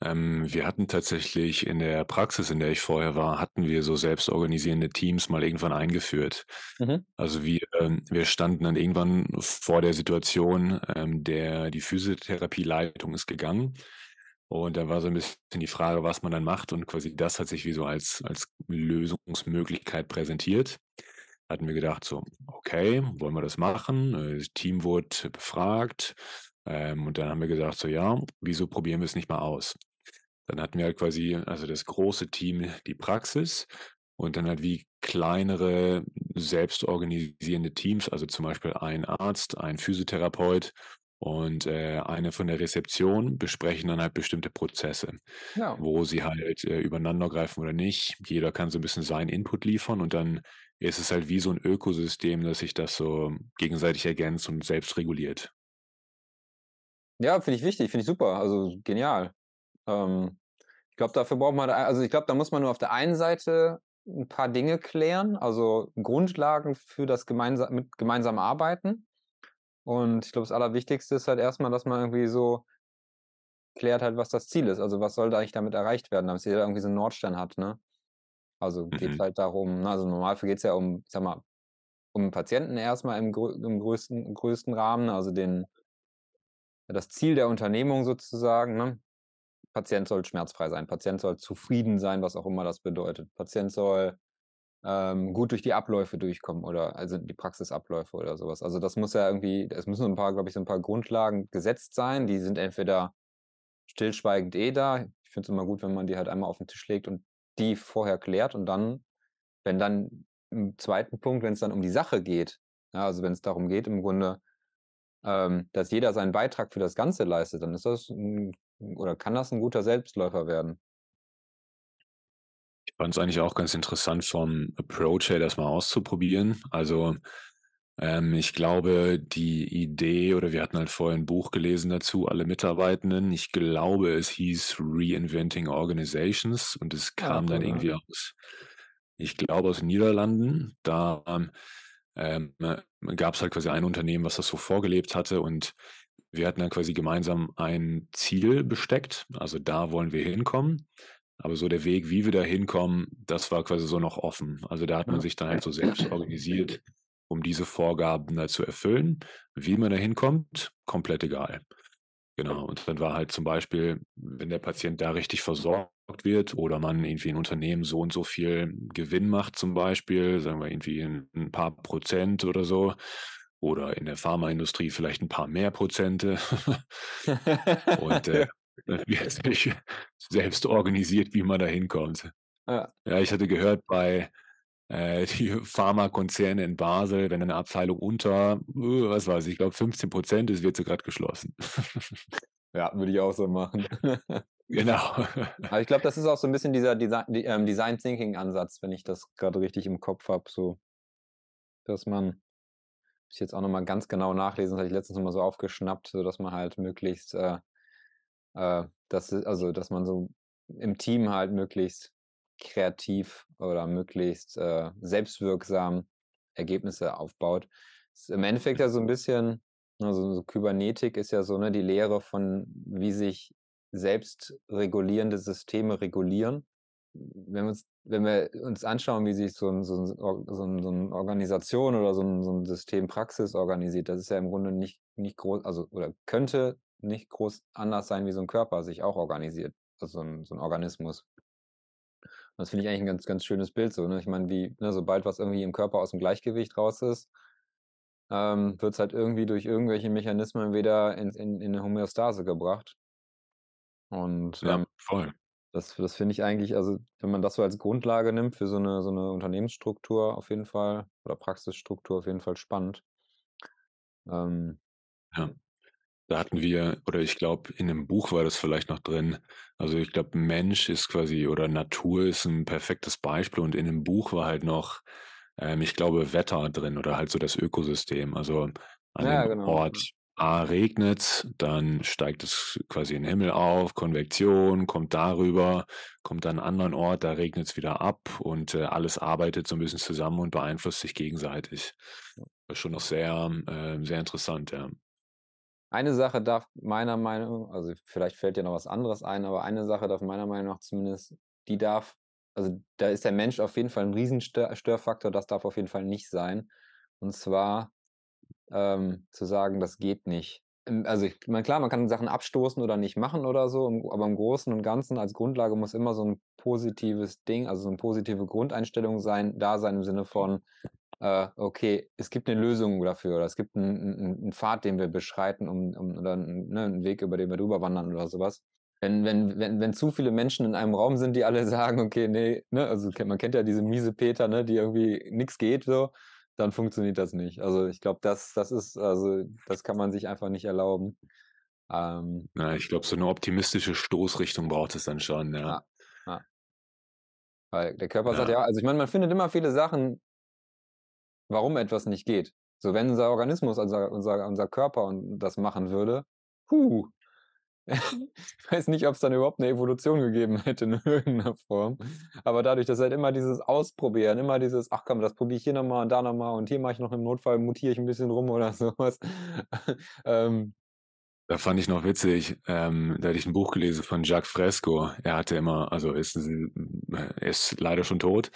ähm, wir hatten tatsächlich in der Praxis, in der ich vorher war, hatten wir so selbstorganisierende Teams mal irgendwann eingeführt. Mhm. Also wir, ähm, wir standen dann irgendwann vor der Situation, ähm, der die Physiotherapieleitung ist gegangen. Und da war so ein bisschen die Frage, was man dann macht. Und quasi das hat sich wie so als, als Lösungsmöglichkeit präsentiert. Hatten wir gedacht, so, okay, wollen wir das machen? Äh, Das Team wurde befragt. Ähm, und dann haben wir gesagt, so, ja, wieso probieren wir es nicht mal aus? Dann hatten wir halt quasi, also das große Team, die Praxis und dann halt wie kleinere selbstorganisierende Teams, also zum Beispiel ein Arzt, ein Physiotherapeut und äh, eine von der Rezeption besprechen dann halt bestimmte Prozesse, Ja. wo sie halt äh, übereinander greifen oder nicht. Jeder kann so ein bisschen seinen Input liefern und dann ist es halt wie so ein Ökosystem, dass sich das so gegenseitig ergänzt und selbst reguliert. Ja, finde ich wichtig, finde ich super, also genial. Ähm, ich glaube, dafür braucht man, also ich glaube, da muss man nur auf der einen Seite ein paar Dinge klären, also Grundlagen für das gemeinsam, mit gemeinsame Arbeiten. Und ich glaube, das Allerwichtigste ist halt erstmal, dass man irgendwie so klärt halt, was das Ziel ist. Also was soll da eigentlich damit erreicht werden, damit jeder irgendwie so einen Nordstern hat, ne? Also geht es Mhm. halt darum, ne, also im Normalfall geht es ja um, ich sag mal, um Patienten erstmal im, im größten, im größten Rahmen, also den, das Ziel der Unternehmung sozusagen, ne? Patient soll schmerzfrei sein, Patient soll zufrieden sein, was auch immer das bedeutet. Patient soll ähm, gut durch die Abläufe durchkommen oder also die Praxisabläufe oder sowas. Also das muss ja irgendwie, es müssen so ein paar, glaube ich, so ein paar Grundlagen gesetzt sein. Die sind entweder stillschweigend eh da. Ich finde es immer gut, wenn man die halt einmal auf den Tisch legt und die vorher klärt und dann, wenn dann im zweiten Punkt, wenn es dann um die Sache geht, ja, also wenn es darum geht, im Grunde, ähm, dass jeder seinen Beitrag für das Ganze leistet, dann ist das ein, oder kann das ein guter Selbstläufer werden. Ich fand es eigentlich auch ganz interessant vom Approach her, das mal auszuprobieren. Also ähm, ich glaube, die Idee, oder wir hatten halt vorher ein Buch gelesen dazu, alle Mitarbeitenden. Ich glaube, es hieß Reinventing Organizations und es Ah, kam dann ja. irgendwie aus, ich glaube, aus den Niederlanden. Da ähm, gab es halt quasi ein Unternehmen, was das so vorgelebt hatte und wir hatten dann quasi gemeinsam ein Ziel besteckt. Also da wollen wir hinkommen. Aber so der Weg, wie wir da hinkommen, das war quasi so noch offen. Also da hat man Ja. sich dann halt so selbst organisiert, um diese Vorgaben da zu erfüllen. Wie man da hinkommt, komplett egal. Genau. Und dann war halt zum Beispiel, wenn der Patient da richtig versorgt wird oder man irgendwie ein Unternehmen so und so viel Gewinn macht, zum Beispiel, sagen wir irgendwie ein, paar Prozent oder so, oder in der Pharmaindustrie vielleicht ein paar mehr Prozente. und äh, wird sich selbst organisiert, wie man da hinkommt. Ja. Ja, ich hatte gehört, bei äh, die Pharmakonzerne in Basel, wenn eine Abteilung unter, äh, was weiß ich, ich glaube 15 Prozent ist, wird sie gerade geschlossen. Ja, würde ich auch so machen. genau. Aber ich glaube, das ist auch so ein bisschen dieser Design, ähm, Design Thinking Ansatz, wenn ich das gerade richtig im Kopf habe, so, dass man, muss ich jetzt auch nochmal ganz genau nachlesen, das hatte ich letztens nochmal so aufgeschnappt, so dass man halt möglichst, äh, äh, das, also, dass man so im Team halt möglichst kreativ oder möglichst äh, selbstwirksam Ergebnisse aufbaut. Ist im Endeffekt ja so ein bisschen, also so Kybernetik ist ja so, ne, die Lehre von, wie sich selbst regulierende Systeme regulieren. Wenn wir uns, wenn wir uns anschauen, wie sich so, ein, so, ein, so, ein, so eine Organisation oder so ein, so ein System Praxis organisiert, das ist ja im Grunde nicht, nicht groß, also oder könnte nicht groß anders sein, wie so ein Körper sich auch organisiert, also so ein, so ein Organismus. Das finde ich eigentlich ein ganz, ganz schönes Bild so. Ne? Ich meine, wie, ne, sobald was irgendwie im Körper aus dem Gleichgewicht raus ist, ähm, wird es halt irgendwie durch irgendwelche Mechanismen wieder in, in, in eine Homöostase gebracht. Und Ja, ähm, voll. Das das finde ich eigentlich also, wenn man das so als Grundlage nimmt für so 'ne so 'ne Unternehmensstruktur auf jeden Fall oder Praxisstruktur auf jeden Fall spannend. Ähm. Ja. Da hatten wir oder ich glaube, in 'nem Buch war das vielleicht noch drin. Also, ich glaube, Mensch ist quasi oder Natur ist 'n perfektes Beispiel und in dem Buch war halt noch, ähm, ich glaube, Wetter drin oder halt so das Ökosystem. Also, an Ja, dem genau, Ort. A regnet's, dann steigt es quasi in 'n Himmel auf, Konvektion, kommt darüber, kommt an 'n anderen Ort, da regnet's wieder ab und, äh, alles arbeitet so 'n bisschen zusammen und beeinflusst sich gegenseitig. Das ist schon noch sehr, ähm sehr interessant, ja. Eine Sache darf meiner Meinung also, vielleicht fällt dir noch was anderes ein, aber eine Sache darf meiner Meinung nach zumindest die darf also, da ist der Mensch auf jeden Fall 'n riesen Stör Störfaktor, das darf auf jeden Fall nicht sein. Und zwar, ähm, zu sagen: „Das geht nicht.“ Hm, also, ich meine, klar, man kann Sachen abstoßen oder nicht machen oder so, aber im Großen und Ganzen als Grundlage muss immer so 'n positives Ding also, so 'ne positive Grundeinstellung sein da sein im Sinne von, äh: „Okay, es gibt 'ne Lösung dafür oder es gibt 'n 'n 'n Pfad, den wir beschreiten, um um oder ne, 'n Weg, über den wir drüber wandern“ oder so was. Wenn wenn wenn wenn zu viele Menschen in einem Raum sind, die alle sagen: „Okay, ne“ ne, also, man kennt ja diese Miesepeter, ne, die irgendwie nix geht so, dann funktioniert das nicht. Also, ich glaube, das das ist also, das kann man sich einfach nicht erlauben. Ähm. Ja, ich glaube, so 'ne optimistische Stoßrichtung braucht es dann schon, ja. Ja, ja. Weil der Körper sagt Ja. also, ich meine, man findet immer viele Sachen warum etwas nicht geht. So, wenn unser Organismus, unser unser unser Körper und das machen würde, hu. Ich weiß nicht, ob's dann überhaupt 'ne Evolution gegeben hätte in irgend 'ner Form. Aber dadurch, dass halt immer dieses Ausprobieren, immer dieses: „Ach komm, das probiere ich hier noch mal und da noch mal und hier mache ich noch im Notfall mutiere ich 'n bisschen rum“ oder so was. Ähm. Da fand ich noch witzig, ähm, da hatte ich 'n Buch gelesen von Jacques Fresco. Er hatte immer also, ist er ist leider schon tot.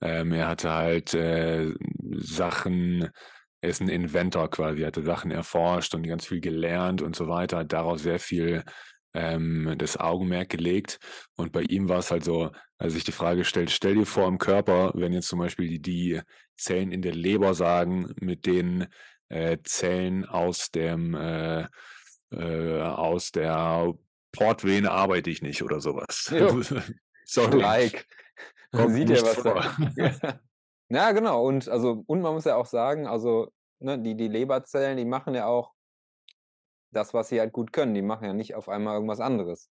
Ähm, er hatte halt, äh, Sachen er ist 'n Inventor quasi, er hatte Sachen erforscht und ganz viel gelernt und so weiter, hat darauf sehr viel, ähm, das Augenmerk gelegt. Und bei ihm war's halt so, als sich die Frage stellt: „Stell dir vor im Körper, wenn jetzt zum Beispiel die die Zellen in der Leber sagen, mit den, äh, Zellen aus dem, äh äh, aus der Portvene arbeite ich nicht“ oder so was. Jo. Sorry. Like. Kommt sieht ja, was vor. da ja. Genau und also und man muss ja auch sagen, also, ne, die die Leberzellen, die machen ja auch das, was sie halt gut können. Die machen ja nicht auf einmal irgendwas anderes.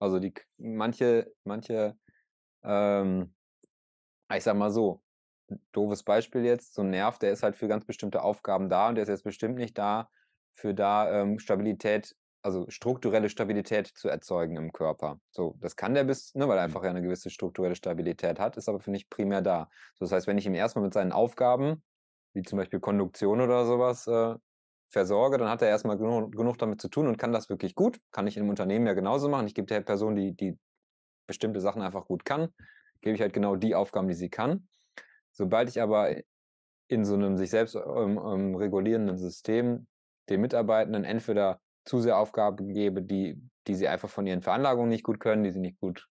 Also, die manche manche, ähm ich sage mal so, doofes Beispiel jetzt, so 'n Nerv, der ist halt für ganz bestimmte Aufgaben da und der ist jetzt bestimmt nicht dafür da, ähm, Stabilität also, strukturelle Stabilität zu erzeugen im Körper. So, das kann der bis ne, weil er Mhm. einfach ja 'ne gewisse strukturelle Stabilität hat, ist aber für nicht primär da. So, das heißt, wenn ich ihn erst mal mit seinen Aufgaben, wie zum Beispiel Konduktion oder so was, äh, versorge, dann hat er erst mal genu genug damit zu tun und kann das wirklich gut. Kann ich im Unternehmen ja genauso machen. Ich gebe der Person, die die bestimmte Sachen einfach gut kann gebe ich halt genau die Aufgaben, die sie kann. Sobald ich aber in so 'nem sich selbst, ähm, ähm, regulierenden System den Mitarbeitenden entweder zu sehr Aufgaben gebe, die die sie einfach von ihren Veranlagungen nicht gut können, die sie nicht gut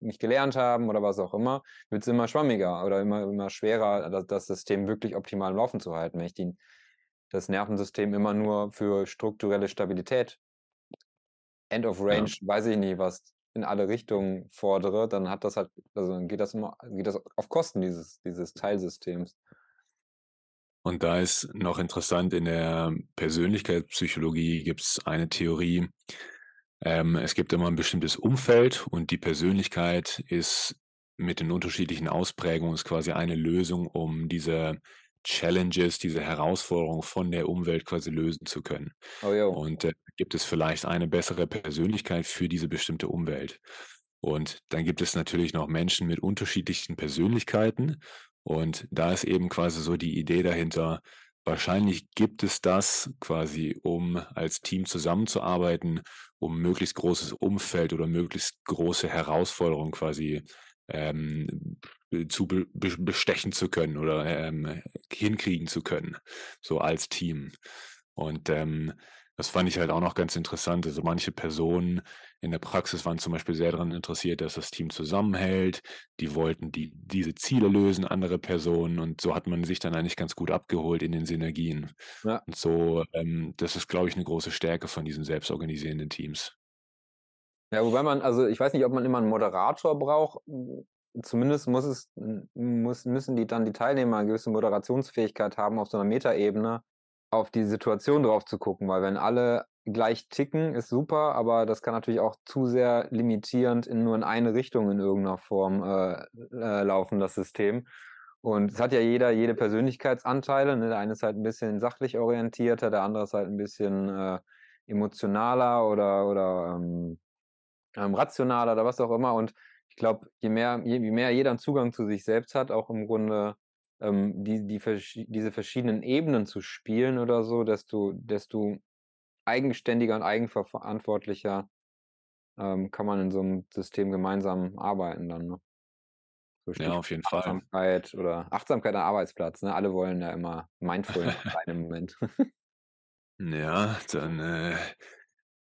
nicht gelernt haben oder was auch immer, wird's immer schwammiger oder immer immer schwerer, da das System wirklich optimal am Laufen zu halten. Wenn ich die das Nervensystem immer nur für strukturelle Stabilität End of Ja. Range, weiß ich nicht, was in alle Richtungen fordere, dann hat das halt also, dann geht das immer geht das auf Kosten dieses dieses Teilsystems. Und da ist noch interessant, in der Persönlichkeitspsychologie gibt's eine Theorie. Ähm, es gibt immer 'n bestimmtes Umfeld und die Persönlichkeit ist mit den unterschiedlichen Ausprägungen ist quasi eine Lösung, um diese Challenges, diese Herausforderungen von der Umwelt quasi lösen zu können. Oh. Und, äh, gibt es vielleicht eine bessere Persönlichkeit für diese bestimmte Umwelt. Und dann gibt es natürlich noch Menschen mit unterschiedlichen Persönlichkeiten und da ist eben quasi so die Idee dahinter, wahrscheinlich gibt es das quasi, um als Team zusammenzuarbeiten, um möglichst großes Umfeld oder möglichst große Herausforderungen quasi, ähm, zu be be bestechen zu können oder, ähm, hinkriegen zu können, so als Team. Und, ähm, das fand ich halt auch noch ganz interessant. Also, manche Personen in der Praxis waren zum Beispiel sehr daran interessiert, dass das Team zusammenhält. Die wollten die diese Ziele lösen, andere Personen und so hat man sich dann eigentlich ganz gut abgeholt in den Synergien. Ja. Und so, ähm das ist, glaube ich, 'ne große Stärke von diesen selbstorganisierenden Teams. Ja, wobei man, also ich weiß nicht, ob man immer einen Moderator braucht. Zumindest muss es, muss, müssen die dann die Teilnehmer eine gewisse Moderationsfähigkeit haben, auf so einer Metaebene auf die Situation drauf zu gucken, weil wenn alle gleich ticken, ist super, aber das kann natürlich auch zu sehr limitierend in nur in eine Richtung in irgendeiner Form äh, äh, laufen, das System. Und es hat ja jeder jede Persönlichkeitsanteile. Ne? Der eine ist halt ein bisschen sachlich orientierter, der andere ist halt ein bisschen äh, emotionaler oder, oder ähm, ähm, rationaler oder was auch immer. Und ich glaube, je mehr, je, je mehr jeder einen Zugang zu sich selbst hat, auch im Grunde ähm, die, die, diese verschiedenen Ebenen zu spielen oder so, desto, desto eigenständiger und eigenverantwortlicher ähm, kann man in so einem System gemeinsam arbeiten dann. Ne? So ja, auf jeden Achtsamkeit Fall. oder Achtsamkeit am Arbeitsplatz. Ne? Alle wollen ja immer mindful in einem Moment. ja, dann äh,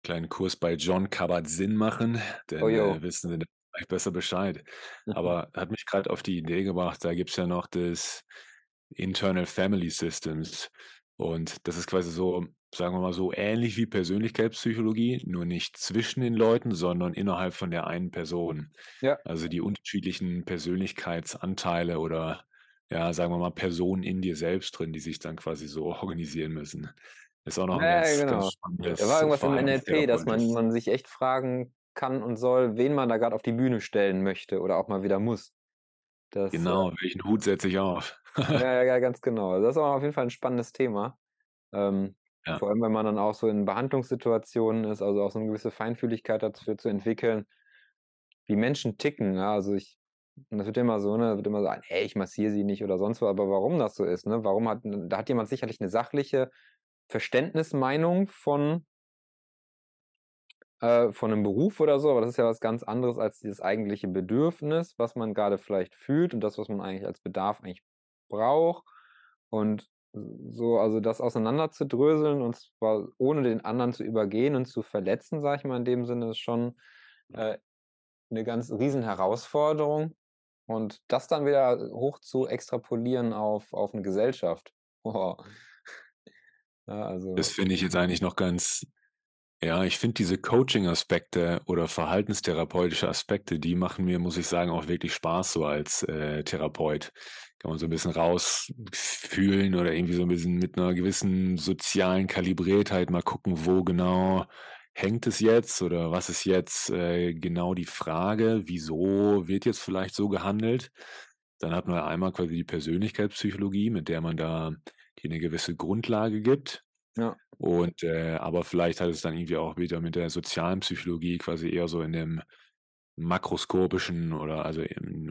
kleinen Kurs bei John Kabat-Zinn machen, denn oh, äh, wissen Sie vielleicht besser Bescheid. Aber hat mich gerade auf die Idee gebracht, da gibt es ja noch das Internal Family Systems. Und das ist quasi so, sagen wir mal so, ähnlich wie Persönlichkeitspsychologie, nur nicht zwischen den Leuten, sondern innerhalb von der einen Person. Ja. Also die unterschiedlichen Persönlichkeitsanteile oder ja, sagen wir mal, Personen in dir selbst drin, die sich dann quasi so organisieren müssen. Ist auch noch ein ja, ganz, genau. ganz spannendes Da war irgendwas im NLP, dass man, man sich echt fragen kann und soll, wen man da gerade auf die Bühne stellen möchte oder auch mal wieder muss. Das, genau, äh, welchen Hut setze ich auf? ja, ja, ganz genau. Das ist auch auf jeden Fall ein spannendes Thema. Ähm, ja. Vor allem, wenn man dann auch so in Behandlungssituationen ist, also auch so eine gewisse Feinfühligkeit dafür zu entwickeln, wie Menschen ticken. Ja? Also ich, das wird immer so, ne, wird immer so, hey, ich massiere sie nicht oder sonst was, aber warum das so ist, ne? Warum hat, da hat jemand sicherlich eine sachliche Verständnismeinung von äh, von einem Beruf oder so, aber das ist ja was ganz anderes als dieses eigentliche Bedürfnis, was man gerade vielleicht fühlt und das, was man eigentlich als Bedarf eigentlich braucht. Und so, also das auseinanderzudröseln und zwar ohne den anderen zu übergehen und zu verletzen, sage ich mal in dem Sinne, ist schon äh, eine ganz riesen Herausforderung. Und das dann wieder hoch zu extrapolieren auf, auf eine Gesellschaft. Oh. Ja, also. Das finde ich jetzt eigentlich noch ganz ja, ich finde diese Coaching-Aspekte oder verhaltenstherapeutische Aspekte, die machen mir, muss ich sagen, auch wirklich Spaß so als äh, Therapeut. Kann man so ein bisschen rausfühlen oder irgendwie so ein bisschen mit einer gewissen sozialen Kalibriertheit mal gucken, wo genau hängt es jetzt oder was ist jetzt äh, genau die Frage, wieso wird jetzt vielleicht so gehandelt. Dann hat man einmal quasi die Persönlichkeitspsychologie, mit der man da die eine gewisse Grundlage gibt. Ja. Und äh, aber vielleicht hat es dann irgendwie auch wieder mit der sozialen Psychologie quasi eher so in dem makroskopischen oder also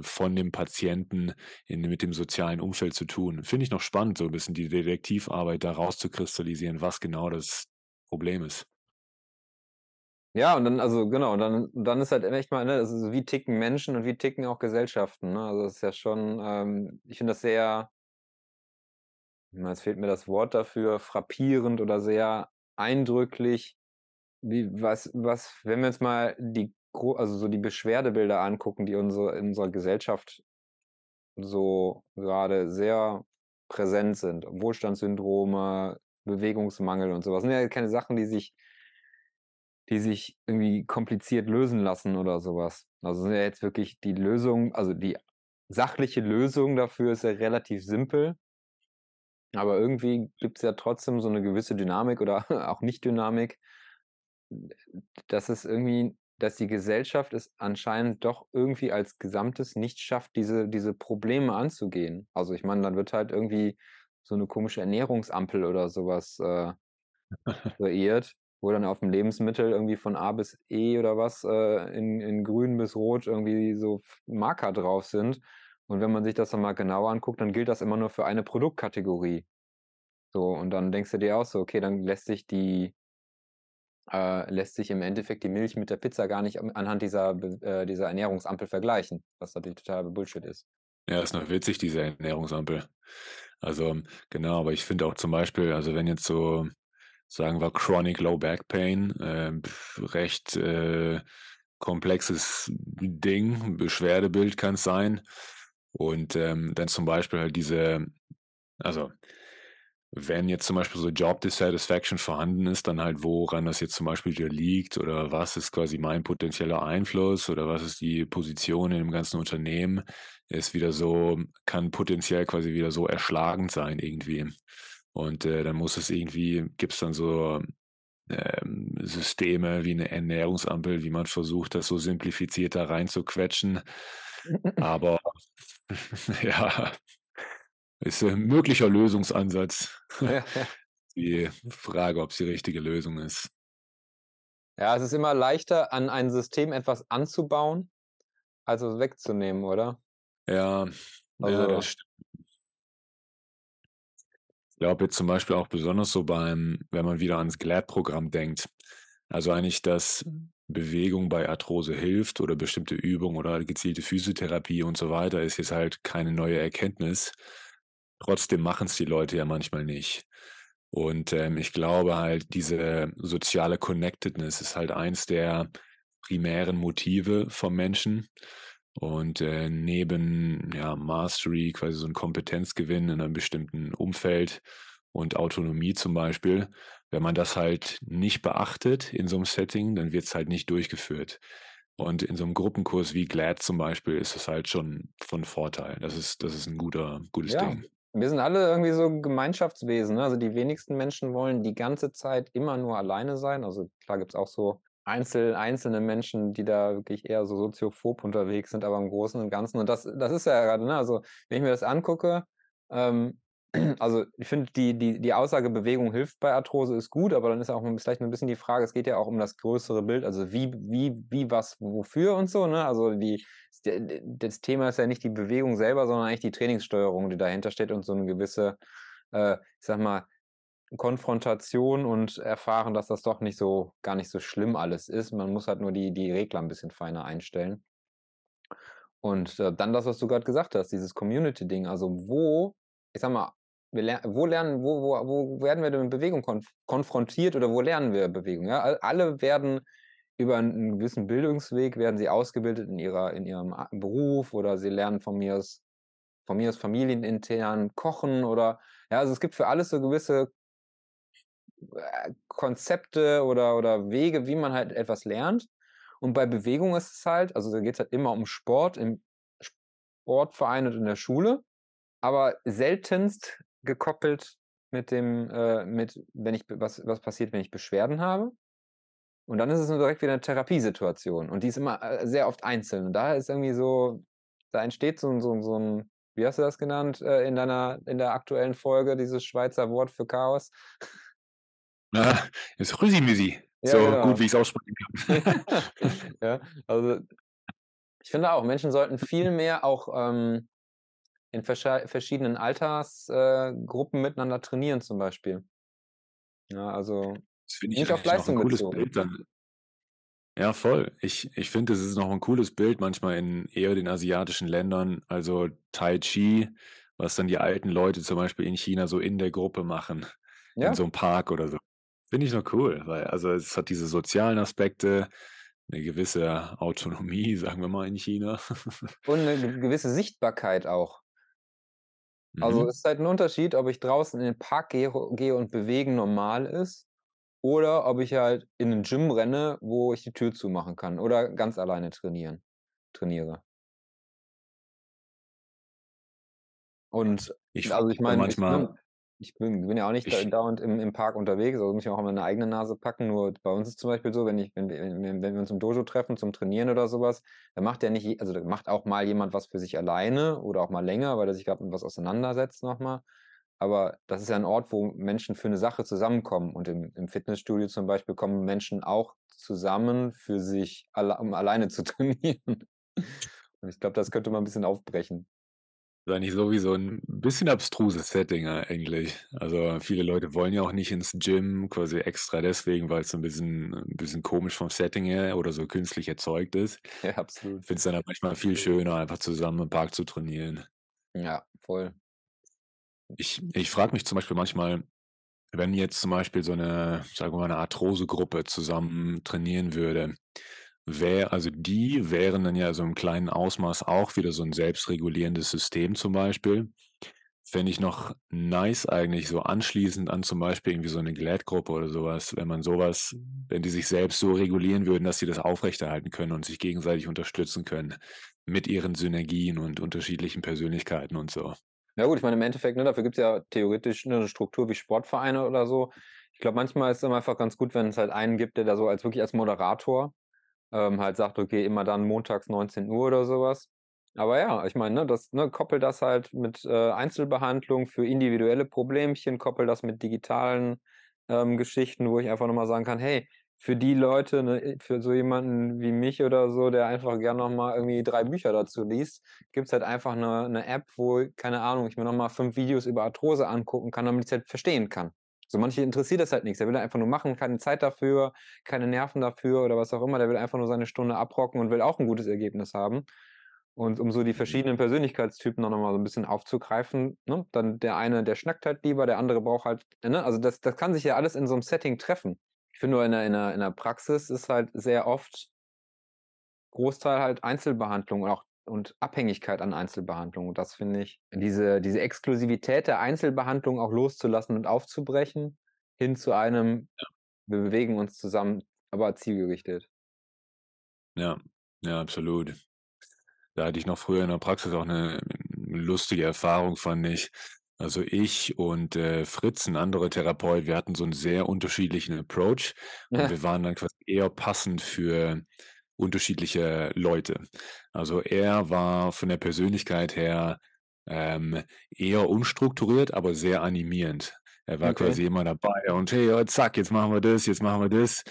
von dem Patienten in, mit dem sozialen Umfeld zu tun. Finde ich noch spannend, so ein bisschen die Detektivarbeit da rauszukristallisieren, was genau das Problem ist. Ja, und dann, also genau, und dann, dann ist halt echt mal, ne, also wie ticken Menschen und wie ticken auch Gesellschaften. Ne? Also das ist ja schon, ähm, ich finde das sehr, Jetzt fehlt mir das Wort dafür, frappierend oder sehr eindrücklich. Wie, was, was, wenn wir uns mal die, also so die Beschwerdebilder angucken, die unsere, in unserer Gesellschaft so gerade sehr präsent sind. Wohlstandssyndrome, Bewegungsmangel und sowas. Das sind ja keine Sachen, die sich, die sich irgendwie kompliziert lösen lassen oder sowas. Also sind ja jetzt wirklich die Lösung, also die sachliche Lösung dafür ist ja relativ simpel. Aber irgendwie gibt es ja trotzdem so eine gewisse Dynamik oder auch Nicht-Dynamik, dass es irgendwie, dass die Gesellschaft es anscheinend doch irgendwie als Gesamtes nicht schafft, diese, diese Probleme anzugehen. Also ich meine, dann wird halt irgendwie so eine komische Ernährungsampel oder sowas äh, kreiert, wo dann auf dem Lebensmittel irgendwie von A bis E oder was äh, in, in grün bis rot irgendwie so Marker drauf sind. Und wenn man sich das dann mal genauer anguckt, dann gilt das immer nur für eine Produktkategorie. So, und dann denkst du dir auch so, okay, dann lässt sich die, äh, lässt sich im Endeffekt die Milch mit der Pizza gar nicht anhand dieser, äh, dieser Ernährungsampel vergleichen, was natürlich total Bullshit ist. Ja, ist noch witzig, diese Ernährungsampel. Also, genau, aber ich finde auch zum Beispiel, also wenn jetzt so, sagen wir, Chronic Low Back Pain, äh, recht komplexes Ding, Beschwerdebild kann es sein. Und ähm, dann zum Beispiel halt diese, also wenn jetzt zum Beispiel so Job Dissatisfaction vorhanden ist, dann halt woran das jetzt zum Beispiel liegt oder was ist quasi mein potenzieller Einfluss oder was ist die Position in dem ganzen Unternehmen, ist wieder so, kann potenziell quasi wieder so erschlagend sein irgendwie. Und äh, dann muss es irgendwie, gibt es dann so ähm, Systeme wie eine Ernährungsampel, wie man versucht, das so simplifiziert da reinzuquetschen. Aber ja, ist ein möglicher Lösungsansatz. Die Frage, ob es die richtige Lösung ist. Ja, es ist immer leichter, an ein System etwas anzubauen, als es wegzunehmen, oder? Ja, also, ja das stimmt. Ich glaube jetzt zum Beispiel auch besonders so beim, wenn man wieder ans GLAD-Programm denkt. Also eigentlich, dass Bewegung bei Arthrose hilft oder bestimmte Übungen oder gezielte Physiotherapie und so weiter, ist jetzt halt keine neue Erkenntnis. Trotzdem machen es die Leute ja manchmal nicht. Und ähm, ich glaube halt, diese soziale Connectedness ist halt eins der primären Motive vom Menschen. Und äh, neben ja, Mastery, quasi so ein Kompetenzgewinn in einem bestimmten Umfeld und Autonomie zum Beispiel, wenn man das halt nicht beachtet in so einem Setting, dann wird es halt nicht durchgeführt. Und in so einem Gruppenkurs wie GLAD zum Beispiel ist das halt schon von Vorteil. Das ist, das ist ein guter, gutes ja, Ding. Wir sind alle irgendwie so Gemeinschaftswesen. Ne? Also die wenigsten Menschen wollen die ganze Zeit immer nur alleine sein. Also klar gibt es auch so Einzel, einzelne Menschen, die da wirklich eher so soziophob unterwegs sind, aber im Großen und Ganzen. Und das, das ist ja gerade, ne? Also wenn ich mir das angucke, ähm, also ich finde, die, die, die Aussage Bewegung hilft bei Arthrose ist gut, aber dann ist auch vielleicht ein bisschen die Frage, es geht ja auch um das größere Bild, also wie, wie, wie, was, wofür und so, ne? Also die, das Thema ist ja nicht die Bewegung selber, sondern eigentlich die Trainingssteuerung, die dahinter steht und so eine gewisse, äh, ich sag mal, Konfrontation und erfahren, dass das doch nicht so, gar nicht so schlimm alles ist. Man muss halt nur die, die Regler ein bisschen feiner einstellen. Und äh, dann das, was du gerade gesagt hast, dieses Community-Ding. Also wo, ich sag mal, ler wo lernen, wo, wo, wo werden wir denn mit Bewegung konf konfrontiert oder wo lernen wir Bewegung? Ja? Alle werden über einen gewissen Bildungsweg werden sie ausgebildet in ihrer, in ihrem Beruf oder sie lernen von mir aus, von mir aus familienintern kochen oder ja, also es gibt für alles so gewisse äh, Konzepte oder, oder Wege, wie man halt etwas lernt. Und bei Bewegung ist es halt, also da geht es halt immer um Sport im Sportverein und in der Schule, aber seltenst gekoppelt mit dem, äh, mit, wenn ich, was, was passiert, wenn ich Beschwerden habe. Und dann ist es nur direkt wieder eine Therapiesituation. Und die ist immer äh, sehr oft einzeln. Und da ist irgendwie so, da entsteht so, so, so ein, wie hast du das genannt äh, in deiner, in der aktuellen Folge, dieses Schweizer Wort für Chaos? Na, ist Rüsimüsi. Ja, so genau. gut, wie ich es aussprechen kann. ja, also ich finde auch, Menschen sollten viel mehr auch ähm, in verschiedenen Altersgruppen äh, miteinander trainieren, zum Beispiel. Ja, also das nicht ich auf Leistung noch ein cooles Bild dann. Ja, voll. Ich, ich finde, es ist noch ein cooles Bild manchmal in eher den asiatischen Ländern. Also Tai Chi, was dann die alten Leute zum Beispiel in China so in der Gruppe machen. Ja. In so einem Park oder so. Finde ich noch cool, weil also es hat diese sozialen Aspekte, eine gewisse Autonomie, sagen wir mal in China. Und eine gewisse Sichtbarkeit auch. Also mhm. es ist halt ein Unterschied, ob ich draußen in den Park gehe, gehe und bewegen normal ist oder ob ich halt in ein Gym renne, wo ich die Tür zumachen kann oder ganz alleine trainieren, trainiere. Und ich also ich meine, manchmal ich bin, bin ja auch nicht ich, dauernd im, im Park unterwegs, also muss ich auch mal meine eigene Nase packen. Nur bei uns ist es zum Beispiel so, wenn, ich, wenn, wenn, wenn wir uns im Dojo treffen zum Trainieren oder sowas, dann macht ja nicht, also da macht auch mal jemand was für sich alleine oder auch mal länger, weil er sich gerade mit was auseinandersetzt nochmal. Aber das ist ja ein Ort, wo Menschen für eine Sache zusammenkommen. Und im, im Fitnessstudio zum Beispiel kommen Menschen auch zusammen für sich, um alleine zu trainieren. Und ich glaube, das könnte man ein bisschen aufbrechen ist eigentlich sowieso ein bisschen abstruses Setting eigentlich. Also viele Leute wollen ja auch nicht ins Gym, quasi extra deswegen, weil es so ein bisschen, ein bisschen komisch vom Setting her oder so künstlich erzeugt ist. Ja, absolut. Ich finde es dann halt manchmal viel schöner, einfach zusammen im Park zu trainieren. Ja, voll. Ich, ich frage mich zum Beispiel manchmal, wenn jetzt zum Beispiel so eine, sagen wir mal, eine Arthrose-Gruppe zusammen trainieren würde, wär, also die wären dann ja so im kleinen Ausmaß auch wieder so ein selbstregulierendes System zum Beispiel. fände ich noch nice eigentlich, so anschließend an zum Beispiel irgendwie so eine Glad-Gruppe oder sowas, wenn man sowas, wenn die sich selbst so regulieren würden, dass sie das aufrechterhalten können und sich gegenseitig unterstützen können mit ihren Synergien und unterschiedlichen Persönlichkeiten und so. Ja gut, ich meine, im Endeffekt, ne, dafür gibt es ja theoretisch eine Struktur wie Sportvereine oder so. Ich glaube, manchmal ist es einfach ganz gut, wenn es halt einen gibt, der da so als wirklich als Moderator ähm, halt sagt, okay, immer dann montags 19 Uhr oder sowas. Aber ja, ich meine, ne, das, ne, koppel das halt mit äh, Einzelbehandlung für individuelle Problemchen, koppel das mit digitalen ähm, Geschichten, wo ich einfach nochmal sagen kann, hey, für die Leute, ne, für so jemanden wie mich oder so, der einfach gerne nochmal irgendwie drei Bücher dazu liest, gibt es halt einfach eine, eine App, wo, keine Ahnung, ich mir nochmal fünf Videos über Arthrose angucken kann, damit ich es halt verstehen kann. So manche interessiert das halt nichts. Der will einfach nur machen, keine Zeit dafür, keine Nerven dafür oder was auch immer. Der will einfach nur seine Stunde abrocken und will auch ein gutes Ergebnis haben. Und um so die mhm. verschiedenen Persönlichkeitstypen noch mal so ein bisschen aufzugreifen, ne? dann der eine, der schnackt halt lieber, der andere braucht halt, ne? also das, das kann sich ja alles in so einem Setting treffen. Ich finde nur in der, in, der, in der Praxis ist halt sehr oft Großteil halt Einzelbehandlung und auch und Abhängigkeit an Einzelbehandlung. Und das finde ich, diese, diese Exklusivität der Einzelbehandlung auch loszulassen und aufzubrechen, hin zu einem, ja. wir bewegen uns zusammen, aber zielgerichtet. Ja, ja, absolut. Da hatte ich noch früher in der Praxis auch eine lustige Erfahrung, fand ich. Also ich und äh, Fritz, ein anderer Therapeut, wir hatten so einen sehr unterschiedlichen Approach und ja. wir waren dann quasi eher passend für unterschiedliche Leute. Also er war von der Persönlichkeit her ähm, eher unstrukturiert, aber sehr animierend. Er war okay. quasi immer dabei und hey, oh, zack, jetzt machen wir das, jetzt machen wir das.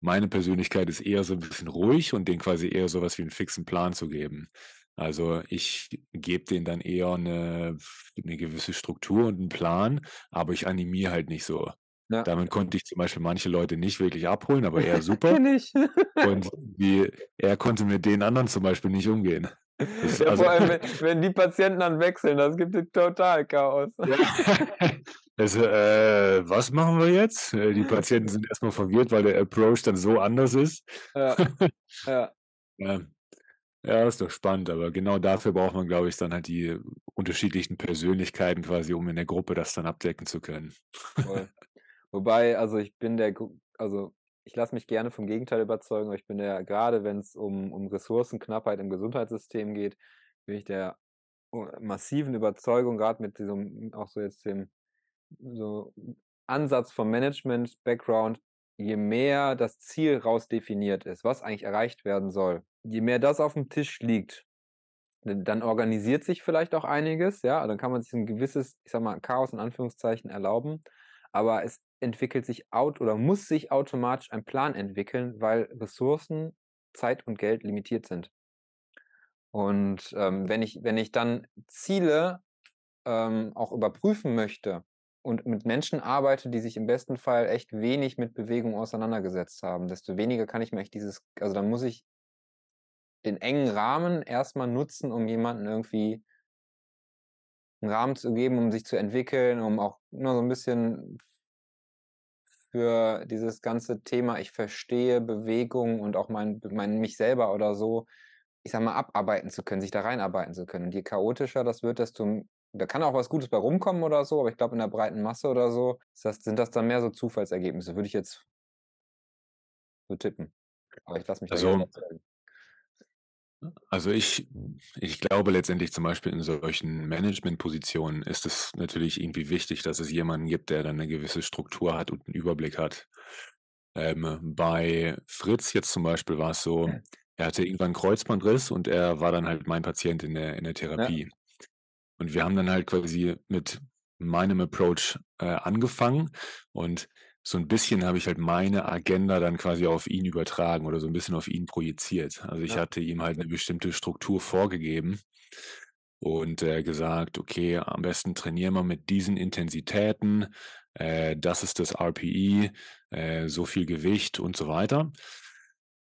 Meine Persönlichkeit ist eher so ein bisschen ruhig und den quasi eher so was wie einen fixen Plan zu geben. Also ich gebe denen dann eher eine, eine gewisse Struktur und einen Plan, aber ich animiere halt nicht so. Ja. Damit konnte ich zum Beispiel manche Leute nicht wirklich abholen, aber er super. und wie, er konnte mit den anderen zum Beispiel nicht umgehen. Ja, also, vor allem, wenn, wenn, die Patienten dann wechseln, das gibt total Chaos. Ja. Also, äh, was machen wir jetzt? Äh, die Patienten sind erstmal verwirrt, weil der Approach dann so anders ist. Ja. ja. ja. Ja, ist doch spannend, aber genau dafür braucht man, glaube ich, dann halt die unterschiedlichen Persönlichkeiten quasi, um in der Gruppe das dann abdecken zu können. Voll. Wobei, also ich bin der, also ich lasse mich gerne vom Gegenteil überzeugen, aber ich bin der, gerade wenn es um, um Ressourcenknappheit im Gesundheitssystem geht, bin ich der massiven Überzeugung, gerade mit diesem, auch so jetzt dem so Ansatz vom Management-Background, je mehr das Ziel rausdefiniert ist, was eigentlich erreicht werden soll, je mehr das auf dem Tisch liegt, dann organisiert sich vielleicht auch einiges, ja, dann kann man sich ein gewisses, ich sag mal, Chaos in Anführungszeichen erlauben, aber es entwickelt sich out oder muss sich automatisch ein Plan entwickeln, weil Ressourcen, Zeit und Geld limitiert sind. Und ähm, wenn, ich, wenn ich dann Ziele ähm, auch überprüfen möchte und mit Menschen arbeite, die sich im besten Fall echt wenig mit Bewegung auseinandergesetzt haben, desto weniger kann ich mir echt dieses, also dann muss ich den engen Rahmen erstmal nutzen, um jemanden irgendwie einen Rahmen zu geben, um sich zu entwickeln, um auch nur so ein bisschen für dieses ganze Thema, ich verstehe Bewegung und auch mein, mein, mich selber oder so, ich sag mal, abarbeiten zu können, sich da reinarbeiten zu können. Und je chaotischer das wird, desto, da kann auch was Gutes bei rumkommen oder so, aber ich glaube, in der breiten Masse oder so, das, sind das dann mehr so Zufallsergebnisse, würde ich jetzt so tippen. Aber ich lasse mich also, da also ich, ich glaube letztendlich zum Beispiel in solchen Managementpositionen ist es natürlich irgendwie wichtig, dass es jemanden gibt, der dann eine gewisse Struktur hat und einen Überblick hat. Ähm, bei Fritz jetzt zum Beispiel war es so, er hatte irgendwann einen Kreuzbandriss und er war dann halt mein Patient in der, in der Therapie. Ja. Und wir haben dann halt quasi mit meinem Approach äh, angefangen und so ein bisschen habe ich halt meine Agenda dann quasi auf ihn übertragen oder so ein bisschen auf ihn projiziert. Also ich ja. hatte ihm halt eine bestimmte Struktur vorgegeben und äh, gesagt, okay, am besten trainieren wir mit diesen Intensitäten, äh, das ist das RPI, äh, so viel Gewicht und so weiter.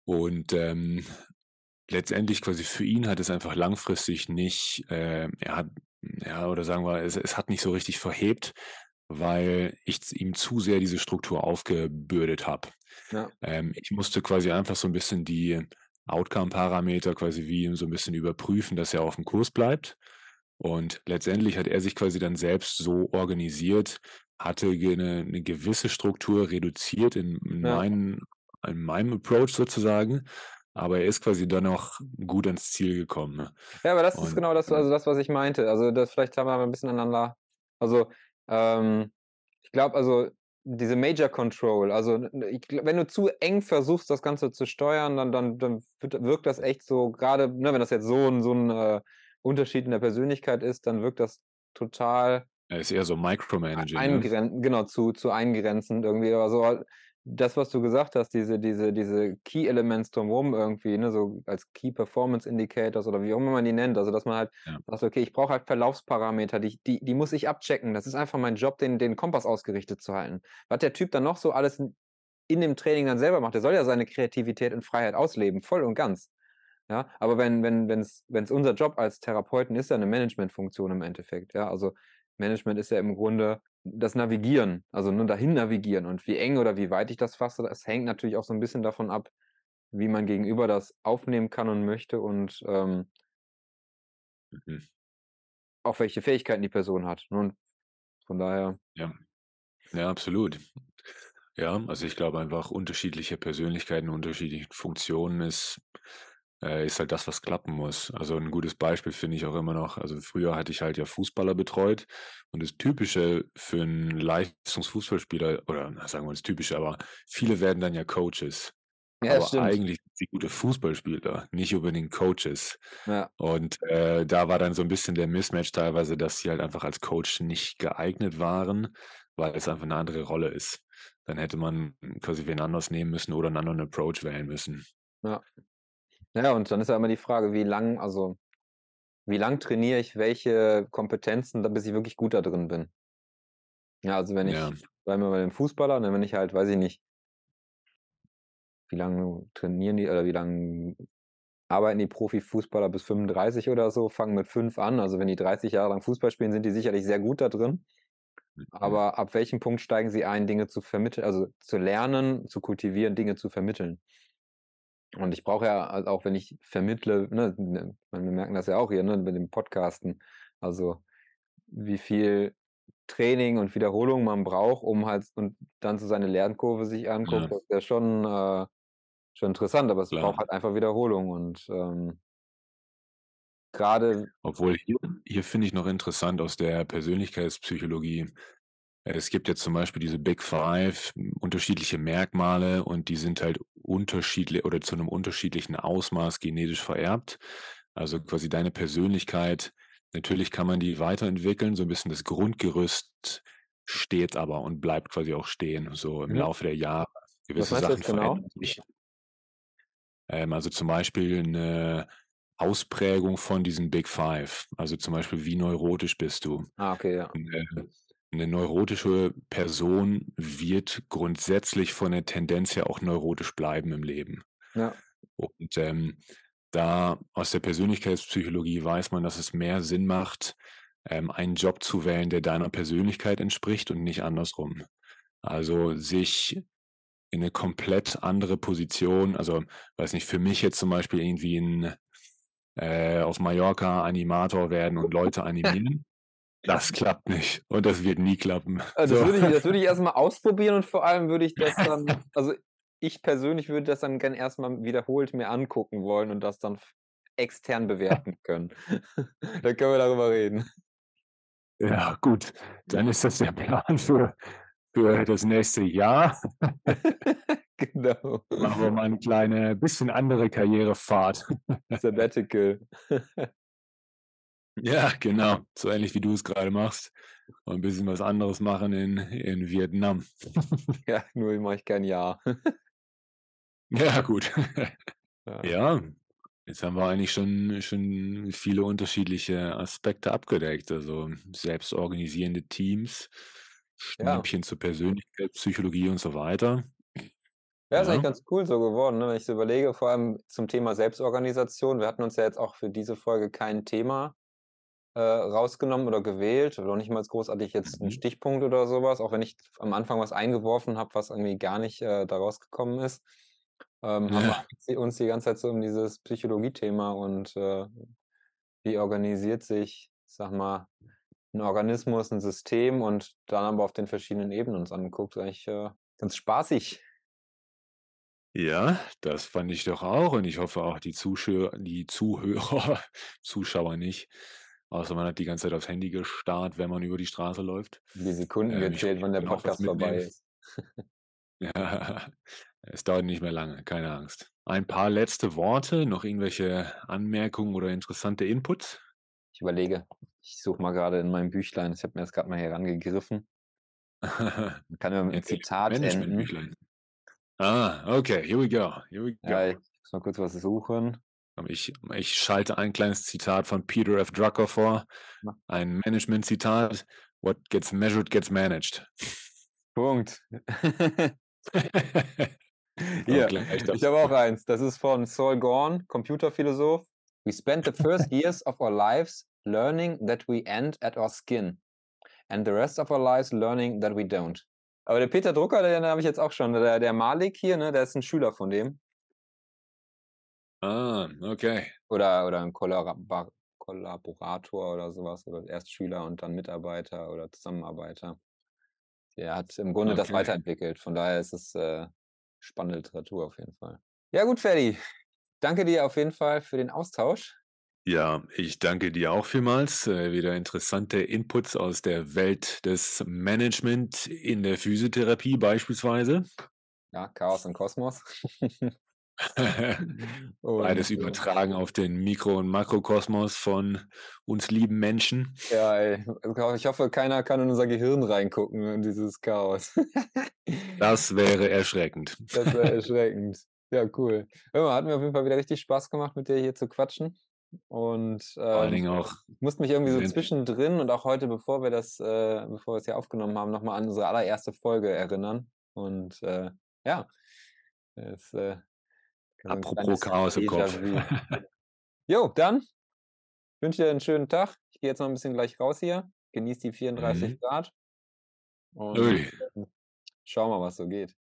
Und ähm, letztendlich quasi für ihn hat es einfach langfristig nicht, äh, er hat, ja, oder sagen wir, es, es hat nicht so richtig verhebt, weil ich ihm zu sehr diese Struktur aufgebürdet habe. Ja. Ähm, ich musste quasi einfach so ein bisschen die Outcome-Parameter quasi wie so ein bisschen überprüfen, dass er auf dem Kurs bleibt. Und letztendlich hat er sich quasi dann selbst so organisiert, hatte eine, eine gewisse Struktur reduziert in, in, Ja. meinen, in meinem Approach sozusagen, aber er ist quasi dann auch gut ans Ziel gekommen. Ne? Ja, aber das ist Und genau das, äh, also das, was ich meinte. Also das vielleicht haben wir ein bisschen aneinander. Also ähm, ich glaube, also diese Major Control, also n- ich, gl- wenn du zu eng versuchst, das Ganze zu steuern, dann, dann, dann wirkt das echt so, gerade, ne, wenn das jetzt so ein, so ein äh, Unterschied in der Persönlichkeit ist, dann wirkt das total er ist eher so Micromanaging. Ne? eingrenzen, genau, zu, zu eingrenzend irgendwie. Aber so das, was du gesagt hast, diese, diese, diese Key Elements drumherum irgendwie, ne, so als Key Performance Indicators oder wie auch immer man die nennt. Also, dass man halt Ja. sagt, okay, ich brauche halt Verlaufsparameter, die, die, die muss ich abchecken. Das ist einfach mein Job, den, den Kompass ausgerichtet zu halten. Was der Typ dann noch so alles in, in dem Training dann selber macht, der soll ja seine Kreativität in Freiheit ausleben, voll und ganz. Ja, aber wenn, wenn, wenn's, wenn's unser Job als Therapeuten ist, ja eine Managementfunktion im Endeffekt. Ja, also Management ist ja im Grunde das Navigieren, also nur dahin navigieren. Und wie eng oder wie weit ich das fasse, das hängt natürlich auch so ein bisschen davon ab, wie man gegenüber das aufnehmen kann und möchte und ähm, Mhm. auch welche Fähigkeiten die Person hat. ne? Und von daher, Ja. ja, absolut. Ja, also ich glaube einfach unterschiedliche Persönlichkeiten, unterschiedliche Funktionen ist, äh, ist halt das, was klappen muss. Also ein gutes Beispiel finde ich auch immer noch, also früher hatte ich halt ja Fußballer betreut und das Typische für einen Leistungsfußballspieler, oder na, sagen wir das Typische, aber viele werden dann ja Coaches. ja, Aber stimmt. eigentlich sind sie gute Fußballspieler, nicht unbedingt Coaches. Ja, Und äh, da war dann so ein bisschen der Mismatch teilweise, dass sie halt einfach als Coach nicht geeignet waren, weil es einfach eine andere Rolle ist. Dann hätte man quasi wen anders nehmen müssen oder einen anderen Approach wählen müssen. ja. Ja, und dann ist ja immer die Frage, wie lang, also wie lang trainiere ich welche Kompetenzen, bis ich wirklich gut da drin bin. Ja, also wenn ich, Ja, bleiben wir bei dem Fußballer, ne, wenn ich halt, weiß ich nicht, wie lange trainieren die oder wie lange arbeiten die Profifußballer bis 35 oder so, fangen mit 5 an. Also wenn die 30 Jahre lang Fußball spielen, sind die sicherlich sehr gut da drin. Aber ab welchem Punkt steigen sie ein, Dinge zu vermitteln, also zu lernen, zu kultivieren, Dinge zu vermitteln? Und ich brauche ja also auch, wenn ich vermittle, ne, ne, wir merken das ja auch hier, ne, mit dem Podcasten, also wie viel Training und Wiederholung man braucht, um halt und dann so seine Lernkurve sich anguckt, Ja. das ist ja schon, äh, schon interessant, aber es Klar. braucht halt einfach Wiederholung und ähm, gerade, Obwohl hier, hier finde ich noch interessant aus der Persönlichkeitspsychologie. Äh, Es gibt jetzt zum Beispiel diese Big Five, unterschiedliche Merkmale und die sind halt unterschiedlich oder zu einem unterschiedlichen Ausmaß genetisch vererbt. Also quasi deine Persönlichkeit, natürlich kann man die weiterentwickeln, so ein bisschen das Grundgerüst steht aber und bleibt quasi auch stehen, so im Mhm. Laufe der Jahre. Gewisse du Sachen genau? verändern sich. Ähm, also zum Beispiel eine Ausprägung von diesen Big Five. Also zum Beispiel, wie neurotisch bist du? ah, okay, ja. Eine, eine neurotische Person wird grundsätzlich von der Tendenz her auch neurotisch bleiben im Leben. Ja, Und ähm, da aus der Persönlichkeitspsychologie weiß man, dass es mehr Sinn macht, ähm, einen Job zu wählen, der deiner Persönlichkeit entspricht und nicht andersrum. Also sich in eine komplett andere Position, also weiß nicht, für mich jetzt zum Beispiel irgendwie ein äh, auf Mallorca Animator werden und Leute animieren, das klappt nicht und das wird nie klappen. Also das So. würde ich, das würde ich erstmal ausprobieren und vor allem würde ich das dann, also ich persönlich würde das dann gern erstmal wiederholt mir angucken wollen und das dann extern bewerten können. Dann können wir darüber reden. Ja, gut, dann ist das der Plan für, für das nächste Jahr. genau. Machen wir mal eine kleine, bisschen andere Karrierefahrt. Sabbatical. Ja, genau. So ähnlich wie du es gerade machst. Und ein bisschen was anderes machen in, in Vietnam. ja, nur mache ich kein Jahr. Ja, gut. Ja. Ja, jetzt haben wir eigentlich schon, schon viele unterschiedliche Aspekte abgedeckt. Also selbstorganisierende Teams, Ja. Schnippchen zur Persönlichkeitspsychologie und so weiter. Ja, ist Ja. eigentlich ganz cool so geworden, ne? wenn ich so überlege, vor allem zum Thema Selbstorganisation. Wir hatten uns ja jetzt auch für diese Folge kein Thema äh, rausgenommen oder gewählt oder nicht mal großartig jetzt einen Mhm. Stichpunkt oder sowas, auch wenn ich am Anfang was eingeworfen habe, was irgendwie gar nicht äh, da rausgekommen ist. Ähm, haben wir Ja. sie- uns die ganze Zeit so um dieses Psychologie-Thema und äh, wie organisiert sich sag mal, ein Organismus, ein System und dann aber auf den verschiedenen Ebenen uns anguckt. Eigentlich äh, ganz spaßig. Ja, das fand ich doch auch und ich hoffe auch die Zuschauer, die Zuhörer, Zuschauer nicht, außer man hat die ganze Zeit aufs Handy gestarrt, wenn man über die Straße läuft. Die Sekunden Ähm, gezählt, wann der Podcast vorbei ist. Ja, es dauert nicht mehr lange, keine Angst. Ein paar letzte Worte, noch irgendwelche Anmerkungen oder interessante Inputs? Ich überlege, ich suche mal gerade in meinem Büchlein, ich habe mir das gerade mal herangegriffen. Kann ja mit einem Zitat enden. Management-Büchlein. Ah, okay, here we go. Here we go. Ja, ich muss mal kurz was suchen. Komm, Ich, ich schalte ein kleines Zitat von Peter F. Drucker vor. Ein Management-Zitat. What gets measured gets managed. Punkt. Hier, ich habe auch eins. Das ist von Saul Gorn, Computerphilosoph. We spend the first years of our lives learning that we end at our skin. And the rest of our lives learning that we don't. Aber der Peter Drucker, den habe ich jetzt auch schon. Der, der Malik hier, ne, der ist ein Schüler von dem. Ah, okay. Oder, oder ein Kollabor Kollaborator oder sowas. Oder erst Schüler und dann Mitarbeiter oder Zusammenarbeiter. Der hat im Grunde das Okay. weiterentwickelt. Von daher ist es äh, spannende Literatur auf jeden Fall. Ja, gut, Ferdi. Danke dir auf jeden Fall für den Austausch. Ja, ich danke dir auch vielmals. Äh, wieder interessante Inputs aus der Welt des Management in der Physiotherapie beispielsweise. Ja, Chaos und Kosmos. Beides Und, äh, übertragen auf den Mikro- und Makrokosmos von uns lieben Menschen. Ja, ey. Ich hoffe, keiner kann in unser Gehirn reingucken in dieses Chaos. Das wäre erschreckend. Das wäre erschreckend. Ja, cool. Hör hat mir auf jeden Fall wieder richtig Spaß gemacht, mit dir hier zu quatschen. Und Vor allen ähm, Dingen auch ich musste mich irgendwie so zwischendrin und auch heute, bevor wir das, äh, bevor wir es hier aufgenommen haben, nochmal an unsere allererste Folge erinnern. Und äh, ja, es, äh, apropos Chaos im Kopf. Jo, dann wünsche dir einen schönen Tag. Ich gehe jetzt noch ein bisschen gleich raus hier. Genieß die 34 Mhm. Grad. Und Ui. schau mal, was so geht.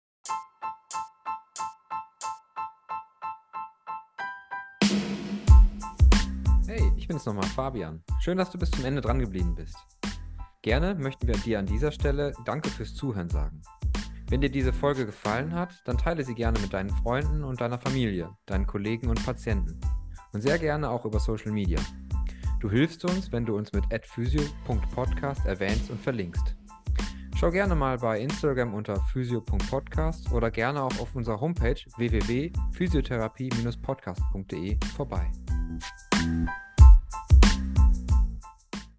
Hey, ich bin's nochmal, Fabian. Schön, dass du bis zum Ende dran geblieben bist. Gerne möchten wir dir an dieser Stelle Danke fürs Zuhören sagen. Wenn dir diese Folge gefallen hat, dann teile sie gerne mit deinen Freunden und deiner Familie, deinen Kollegen und Patienten. Und sehr gerne auch über Social Media. Du hilfst uns, wenn du uns mit adphysio.podcast erwähnst und verlinkst. Schau gerne mal bei Instagram unter physio.podcast oder gerne auch auf unserer Homepage www.physiotherapie-podcast.de vorbei.